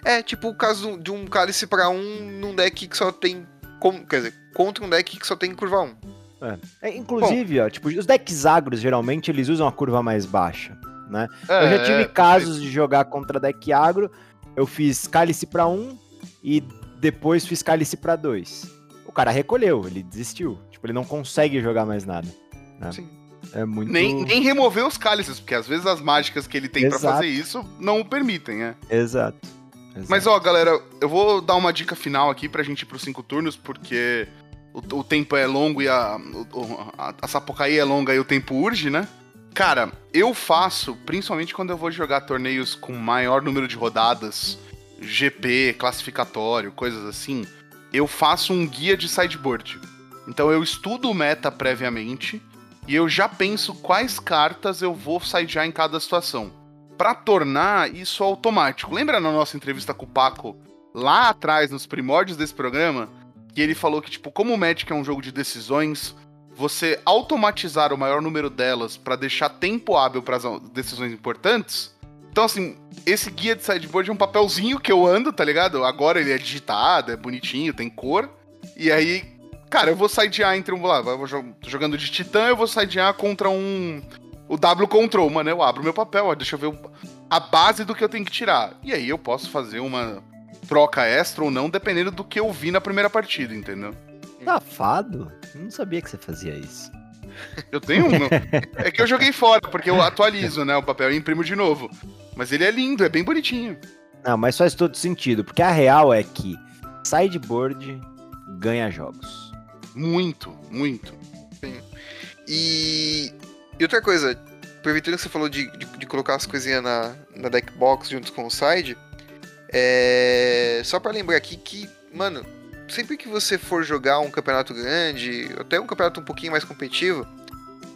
É, tipo o caso de um cálice para um num deck que só tem. Quer dizer, contra um deck que só tem curva 1. É. É, inclusive, Bom, ó, tipo, os decks agros geralmente eles usam a curva mais baixa, né? É, eu já tive é, casos de jogar contra deck agro, eu fiz cálice para um e depois fiz cálice para dois. O cara recolheu, ele desistiu. Tipo, ele não consegue jogar mais nada. Né? Sim. É muito... nem, nem remover os cálices, porque às vezes as mágicas que ele tem para fazer isso não o permitem, né? Exato. Exato. Mas ó, galera, eu vou dar uma dica final aqui pra gente ir pros cinco turnos, porque o, o tempo é longo e a, a, a Sapocaí é longa e o tempo urge, né? Cara, eu faço, principalmente quando eu vou jogar torneios com maior número de rodadas, GP, classificatório, coisas assim, eu faço um guia de sideboard. Então eu estudo o meta previamente, e eu já penso quais cartas eu vou sidear em cada situação. Para tornar isso automático. Lembra na nossa entrevista com o Paco, lá atrás, nos primórdios desse programa, que ele falou que, tipo, como o Magic é um jogo de decisões, você automatizar o maior número delas para deixar tempo hábil para as decisões importantes. Então, assim, esse guia de sideboard é um papelzinho que eu ando, tá ligado? Agora ele é digitado, é bonitinho, tem cor. E aí, cara, eu vou sidear entre um. Lá, vou jogando de titã, eu vou sidear contra um. O W Control, mano. Eu abro meu papel, ó, deixa eu ver a base do que eu tenho que tirar. E aí eu posso fazer uma troca extra ou não, dependendo do que eu vi na primeira partida, entendeu? Safado? Não sabia que você fazia isso. Eu tenho um. é que eu joguei fora, porque eu atualizo, né? O papel e imprimo de novo. Mas ele é lindo, é bem bonitinho. Não, mas faz todo sentido, porque a real é que sideboard ganha jogos. Muito, muito. Sim. E, e outra coisa, aproveitando que você falou de, de, de colocar as coisinhas na, na deck box junto com o side, é... só para lembrar aqui que, mano, sempre que você for jogar um campeonato grande, até um campeonato um pouquinho mais competitivo,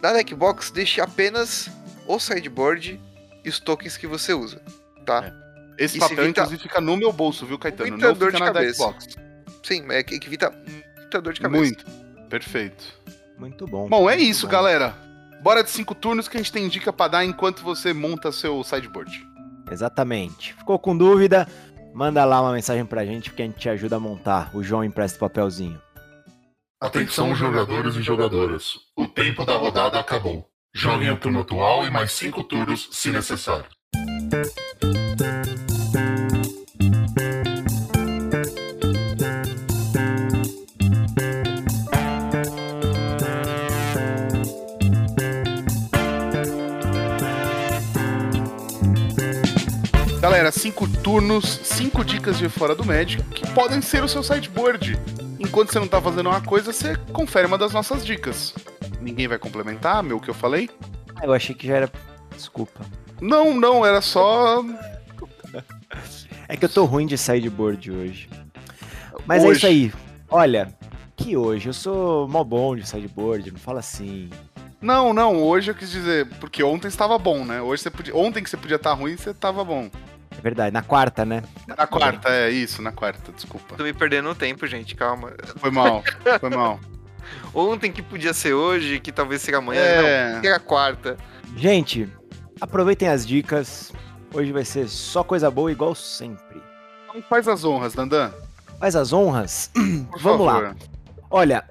na deckbox deixe apenas o sideboard e os tokens que você usa, tá? É. Esse Isso papel, evita... inclusive, fica no meu bolso, viu, Caetano? Não dor fica de na cabeça. Deckbox. Sim, é que evita muita dor de cabeça. Muito. Perfeito. Muito bom. Bom, é isso, bom. galera. Bora de cinco turnos que a gente tem dica pra dar enquanto você monta seu sideboard. Exatamente. Ficou com dúvida? Manda lá uma mensagem pra gente que a gente te ajuda a montar. O João empresta o papelzinho. Atenção, jogadores e jogadoras. O tempo da rodada acabou. Joguem o turno atual e mais cinco turnos, se necessário. Galera, cinco turnos, cinco dicas de fora do Magic que podem ser o seu sideboard. Enquanto você não tá fazendo uma coisa, você confere uma das nossas dicas. Ninguém vai complementar, meu, que eu falei? Ah, eu achei que já era. Desculpa. Não, não, era só. *laughs* É que eu tô ruim de sideboard hoje. Mas é Hoje. isso aí. Olha, que hoje eu sou mó bom de sideboard, não fala assim. Não, não, hoje eu quis dizer, porque ontem estava bom, né? Hoje você podia. Ontem que você podia estar ruim, você tava bom. É verdade, na quarta, né? Na quarta, é isso, na quarta, desculpa. Tô me perdendo no tempo, gente, calma. Foi mal, foi mal. *laughs* Ontem que podia ser hoje, que talvez seja amanhã, É. não, que era quarta. Gente, aproveitem as dicas. Hoje vai ser só coisa boa, igual sempre. Então faz as honras, Dandan. Faz as honras. *clears throat* Por Vamos lá. favor. Olha,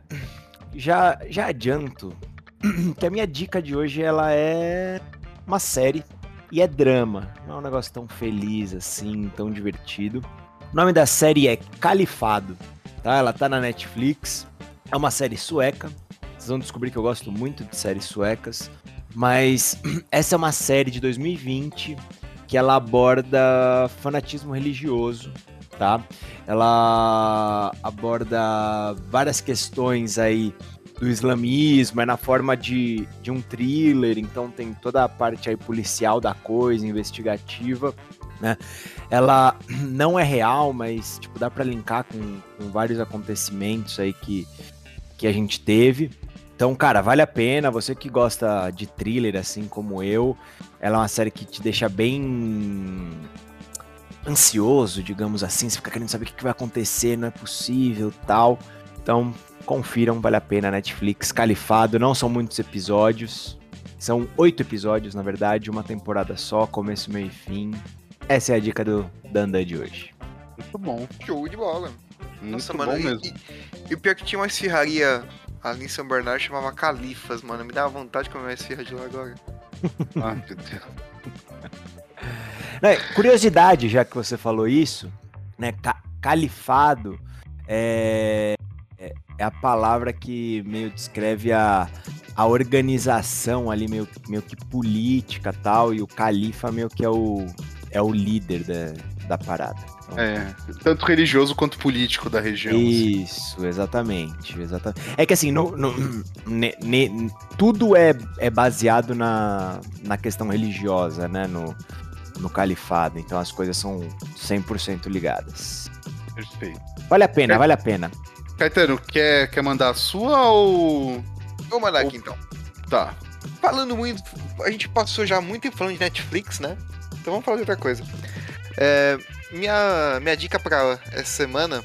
já, já adianto *clears throat* que a minha dica de hoje ela é uma série e é drama. Não é um negócio tão feliz assim, tão divertido. O nome da série é Califado, tá? Ela tá na Netflix. É uma série sueca. Vocês vão descobrir que eu gosto muito de séries suecas. Mas *clears throat* essa é uma série de 2020 que ela aborda fanatismo religioso, tá? Ela aborda várias questões aí do islamismo, é na forma de, de um thriller, então tem toda a parte aí policial da coisa, investigativa, né? Ela *clears throat* não é real, mas tipo, dá pra linkar com, com vários acontecimentos aí que, que a gente teve. Então, cara, vale a pena. Você que gosta de thriller, assim como eu, ela é uma série que te deixa bem ansioso, digamos assim. Você fica querendo saber o que vai acontecer, não é possível, tal. Então, confiram, vale a pena. Netflix, Califado, não são muitos episódios. São oito episódios, na verdade, uma temporada só, começo, meio e fim. Essa é a dica do Dandan de hoje. Muito bom. Show de bola. Muito Nossa, mano, e, mesmo. e- e o pior que tinha uma esfirraria ali em São Bernardo chamava Califas, mano. Me dá vontade de comer uma esfirra de lá agora. *laughs* Ai, meu Deus. É, curiosidade, já que você falou isso, né? ca- califado é, é, a palavra que meio descreve a, a organização ali, meio, meio que política tal, e o califa meio que é o, é o líder da, da parada. Então, É, tanto religioso quanto político da região. assim. Isso, exatamente, exatamente. É que assim, no, no- *clears throat* ne- ne- tudo é, é baseado na, na questão religiosa, né? No, no califado. Então as coisas são 100% ligadas. Perfeito. Vale a pena, É. vale a pena. Caetano, quer, quer mandar a sua ou. Vou mandar aqui então. Tá. Falando muito, a gente passou já muito falando de Netflix, né? Então vamos falar de outra coisa. É, minha, minha dica pra essa semana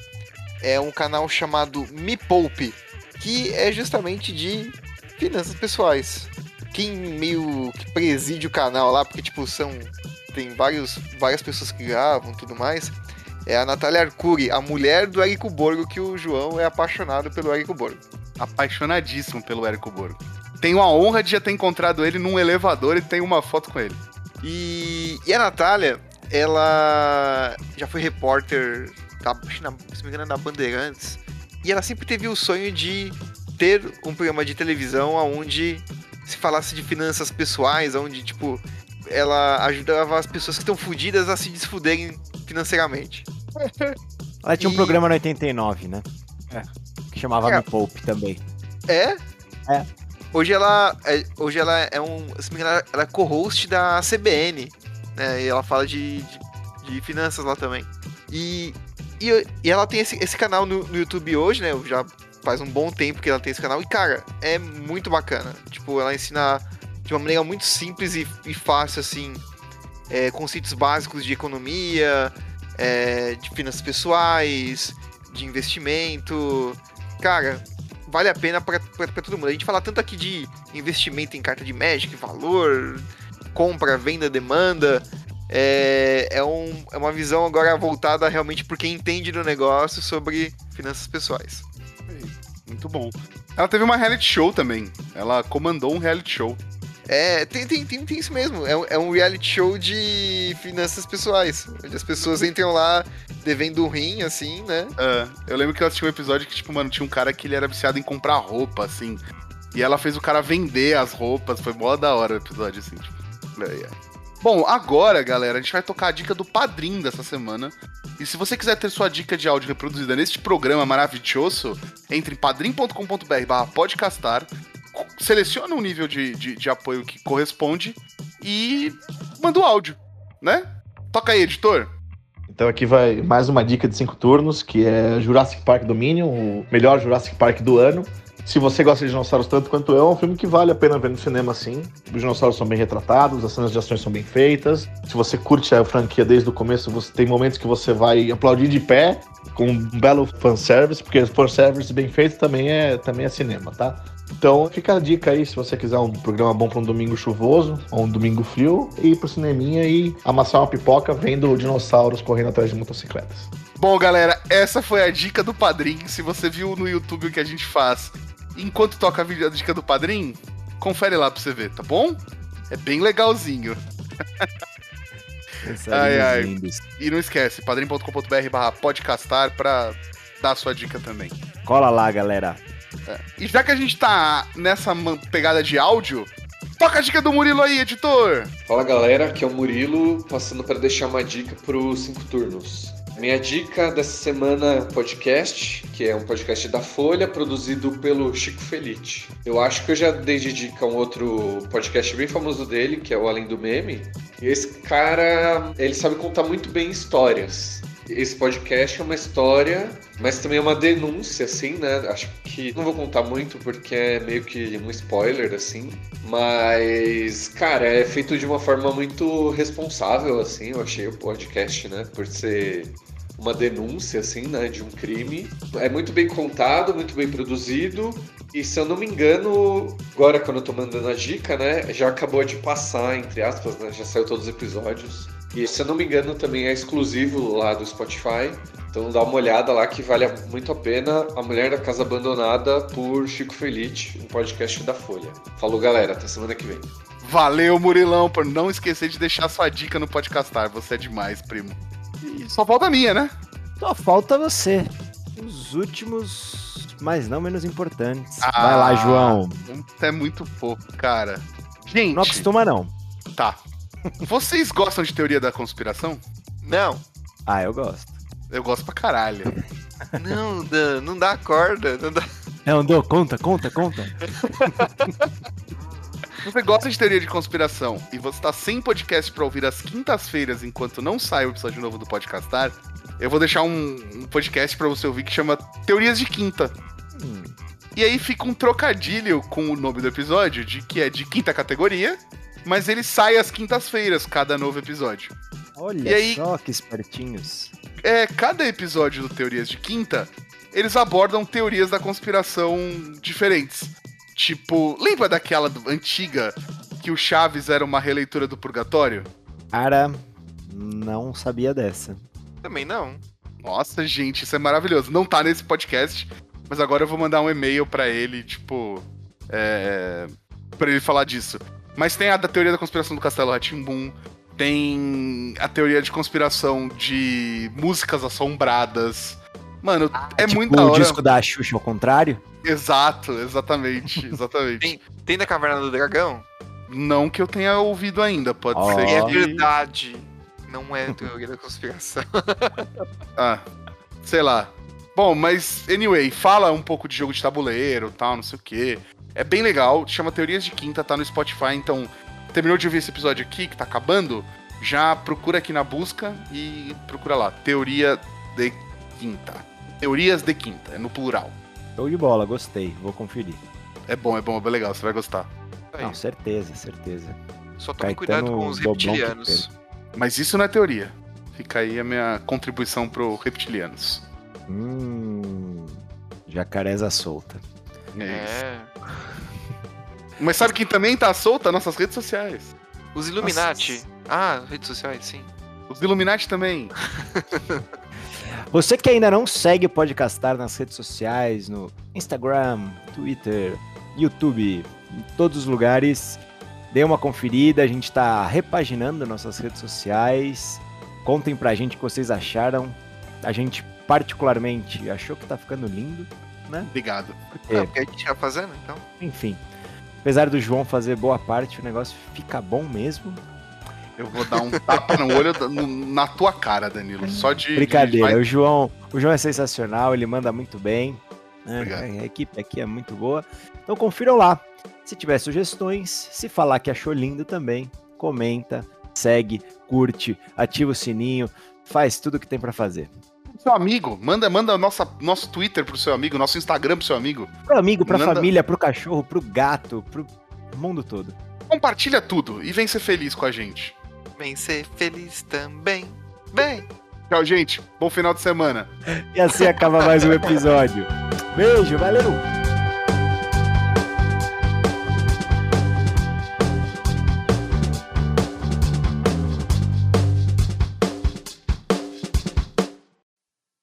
é um canal chamado Me Poupe, que é justamente de finanças pessoais. Quem meio que preside o canal lá, porque tipo, são. Tem vários, várias pessoas que gravam tudo mais. É a Natália Arcuri, a mulher do Érico Borgo, que o João é apaixonado pelo Érico Borgo. Apaixonadíssimo pelo Érico Borgo. Tenho a honra de já ter encontrado ele num elevador e tenho uma foto com ele. E, e a Natália, ela já foi repórter, da, na, se não me engano, da Bandeirantes. E ela sempre teve o sonho de ter um programa de televisão onde se falasse de finanças pessoais, onde, tipo, ela ajudava as pessoas que estão fodidas a se desfuderem financeiramente. *laughs* Ela tinha um E- programa no 89, né? É. Que chamava É. Me Poupe também. É? É. Hoje ela é, hoje ela é um, se me engano, ela é co-host da CBN, né? E ela fala de, de, de finanças lá também. E, e, e ela tem esse, esse canal no, no YouTube hoje, né? Já faz um bom tempo que ela tem esse canal. E, cara, é muito bacana. Tipo, ela ensina de uma maneira muito simples e, e fácil, assim, é, conceitos básicos de economia, é, de finanças pessoais, de investimento. Cara, vale a pena pra todo mundo. A gente fala tanto aqui de investimento em carta de Magic, valor, compra, venda, demanda. É, é, um, é uma visão agora voltada realmente por quem entende do negócio sobre finanças pessoais. Muito bom. Ela teve uma reality show também. Ela comandou um reality show. É, tem, tem, tem, tem isso mesmo. É, um- é um reality show de finanças pessoais. Onde as pessoas entram lá devendo um rim, assim, né? É, eu lembro que eu assisti um episódio que, tipo, mano, tinha um cara que ele era viciado em comprar roupa, assim. E ela fez o cara vender as roupas. Foi mó da hora o episódio, assim, tipo. é, é. Bom, agora, galera, a gente vai tocar a dica do padrinho dessa semana. E se você quiser ter sua dica de áudio reproduzida neste programa maravilhoso, entre em padrim.com.br barra podcastar, co- seleciona um nível de, de, de apoio que corresponde e manda o áudio, né? Toca aí, editor. Então aqui vai mais uma dica de cinco turnos, que é Jurassic Park Dominion, o melhor Jurassic Park do ano. Se você gosta de dinossauros tanto quanto eu, é um filme que vale a pena ver no cinema sim. Os dinossauros são bem retratados, as cenas de ações são bem feitas. Se você curte a franquia desde o começo, você tem momentos que você vai aplaudir de pé, com um belo fanservice, porque fanservice bem feito também é, também é cinema, tá? Então fica a dica aí, se você quiser um programa bom para um domingo chuvoso, ou um domingo frio, ir pro cineminha e amassar uma pipoca vendo dinossauros correndo atrás de motocicletas. Bom, galera, essa foi a dica do padrinho. Se você viu no YouTube o que a gente faz enquanto toca a dica do padrinho, confere lá pra você ver, tá bom? É bem legalzinho. Ai, ai. lindos. E não esquece, padrim.com.br barra podcastar pra dar a sua dica também. Cola lá, galera. E já que a gente tá nessa pegada de áudio, toca a dica do Murilo aí, editor! Fala galera, aqui é o Murilo, passando para deixar uma dica para os cinco turnos. Minha dica dessa semana é podcast, que é um podcast da Folha, produzido pelo Chico Felite. Eu acho que eu já dei de dica um outro podcast bem famoso dele, que é o Além do Meme. E esse cara, ele sabe contar muito bem histórias. Esse podcast é uma história, mas também é uma denúncia, assim, né? Acho que não vou contar muito porque é meio que um spoiler, assim. Mas, cara, é feito de uma forma muito responsável, assim. Eu achei o podcast, né? Por ser uma denúncia, assim, né? De um crime. É muito bem contado, muito bem produzido. E se eu não me engano, agora quando eu tô mandando a dica, né? Já acabou de passar, entre aspas, né? Já saiu todos os episódios. E se eu não me engano, também é exclusivo lá do Spotify. Então dá uma olhada lá que vale muito a pena. A Mulher da Casa Abandonada por Chico Felite, um podcast da Folha. Falou, galera. Até semana que vem. Valeu, Murilão, por não esquecer de deixar sua dica no podcastar. Você é demais, primo. E só falta a minha, né? Só falta você. Os últimos, mas não menos importantes. Ah. Vai lá, João. É muito pouco, cara. Gente, Não acostuma, não. tá. Vocês gostam de teoria da conspiração? Não, Ah, eu gosto. Eu gosto pra caralho. *laughs* não, Dan, não dá corda, não dá. Não, deu, conta, conta, conta. Se *laughs* você gosta de teoria de conspiração e você tá sem podcast pra ouvir às quintas-feiras enquanto não sai o episódio novo do Podcastar, eu vou deixar um, um podcast pra você ouvir que chama Teorias de Quinta. Hum, E aí fica um trocadilho com o nome do episódio, de que é de quinta categoria, mas ele sai às quintas-feiras, cada novo episódio. olha E aí- só que espertinhos. É, cada episódio do Teorias de Quinta, eles abordam teorias da conspiração diferentes. Tipo, lembra daquela do- antiga que o Chaves era uma releitura do Purgatório? Cara, não sabia dessa. Também não. Nossa, gente, isso é maravilhoso. Não tá nesse podcast, mas agora eu vou mandar um e-mail pra ele, tipo. É. Pra ele falar disso. Mas tem a da teoria da conspiração do Castelo Ratimbum. Tem a teoria de conspiração de músicas assombradas. Mano, é tipo muito da o hora. disco da Xuxa ao contrário? Exato, exatamente, *laughs* exatamente. Tem- Tem na Caverna do Dragão? Não que eu tenha ouvido ainda, pode Ó. ser. É que- verdade. Não é teoria da conspiração. *laughs* Ah, sei lá. Bom, mas, anyway, fala um pouco de jogo de tabuleiro tal, não sei o quê. É bem legal, chama Teorias de Quinta, tá no Spotify, então terminou de ouvir esse episódio aqui, que tá acabando, já procura aqui na busca e procura lá. Teoria de Quinta. Teorias de Quinta, é no plural. Show de bola, gostei. Vou conferir. É bom, é bom, é bem legal, você vai gostar. Aí, Não, certeza, certeza. Só tome Caetano cuidado com os reptilianos. Mas isso não é teoria. Fica aí a minha contribuição pro Reptilianos. Hum. Jacareza solta. É isso. É. Mas sabe quem também tá solta? Nossas redes sociais. Os Illuminati. Ah, redes sociais, sim. Os Illuminati também. *laughs* Você que ainda não segue o Podcastar nas redes sociais, no Instagram, Twitter, YouTube, em todos os lugares, dê uma conferida. A gente tá repaginando nossas redes sociais. Contem pra gente o que vocês acharam. A gente, particularmente, achou que tá ficando lindo, né? Obrigado. Porque, É, porque a gente tá fazendo, então. enfim, apesar do João fazer boa parte, o negócio fica bom mesmo. Eu vou dar um tapa no olho na tua cara, Danilo. Só de. Brincadeira, de- o João, o João é sensacional, ele manda muito bem. né? A equipe aqui é muito boa. Então confiram lá. Se tiver sugestões, se falar que achou lindo também, comenta, segue, curte, ativa o sininho, faz tudo que tem pra fazer. Seu amigo, manda, manda nossa, nosso Twitter pro seu amigo, nosso Instagram pro seu amigo. Pro amigo, pra Manda- família, pro cachorro, pro gato, pro mundo todo. Compartilha tudo e vem ser feliz com a gente. Vem ser feliz também. Bem. Tchau, gente. Bom final de semana. E assim acaba mais um episódio. Beijo, valeu!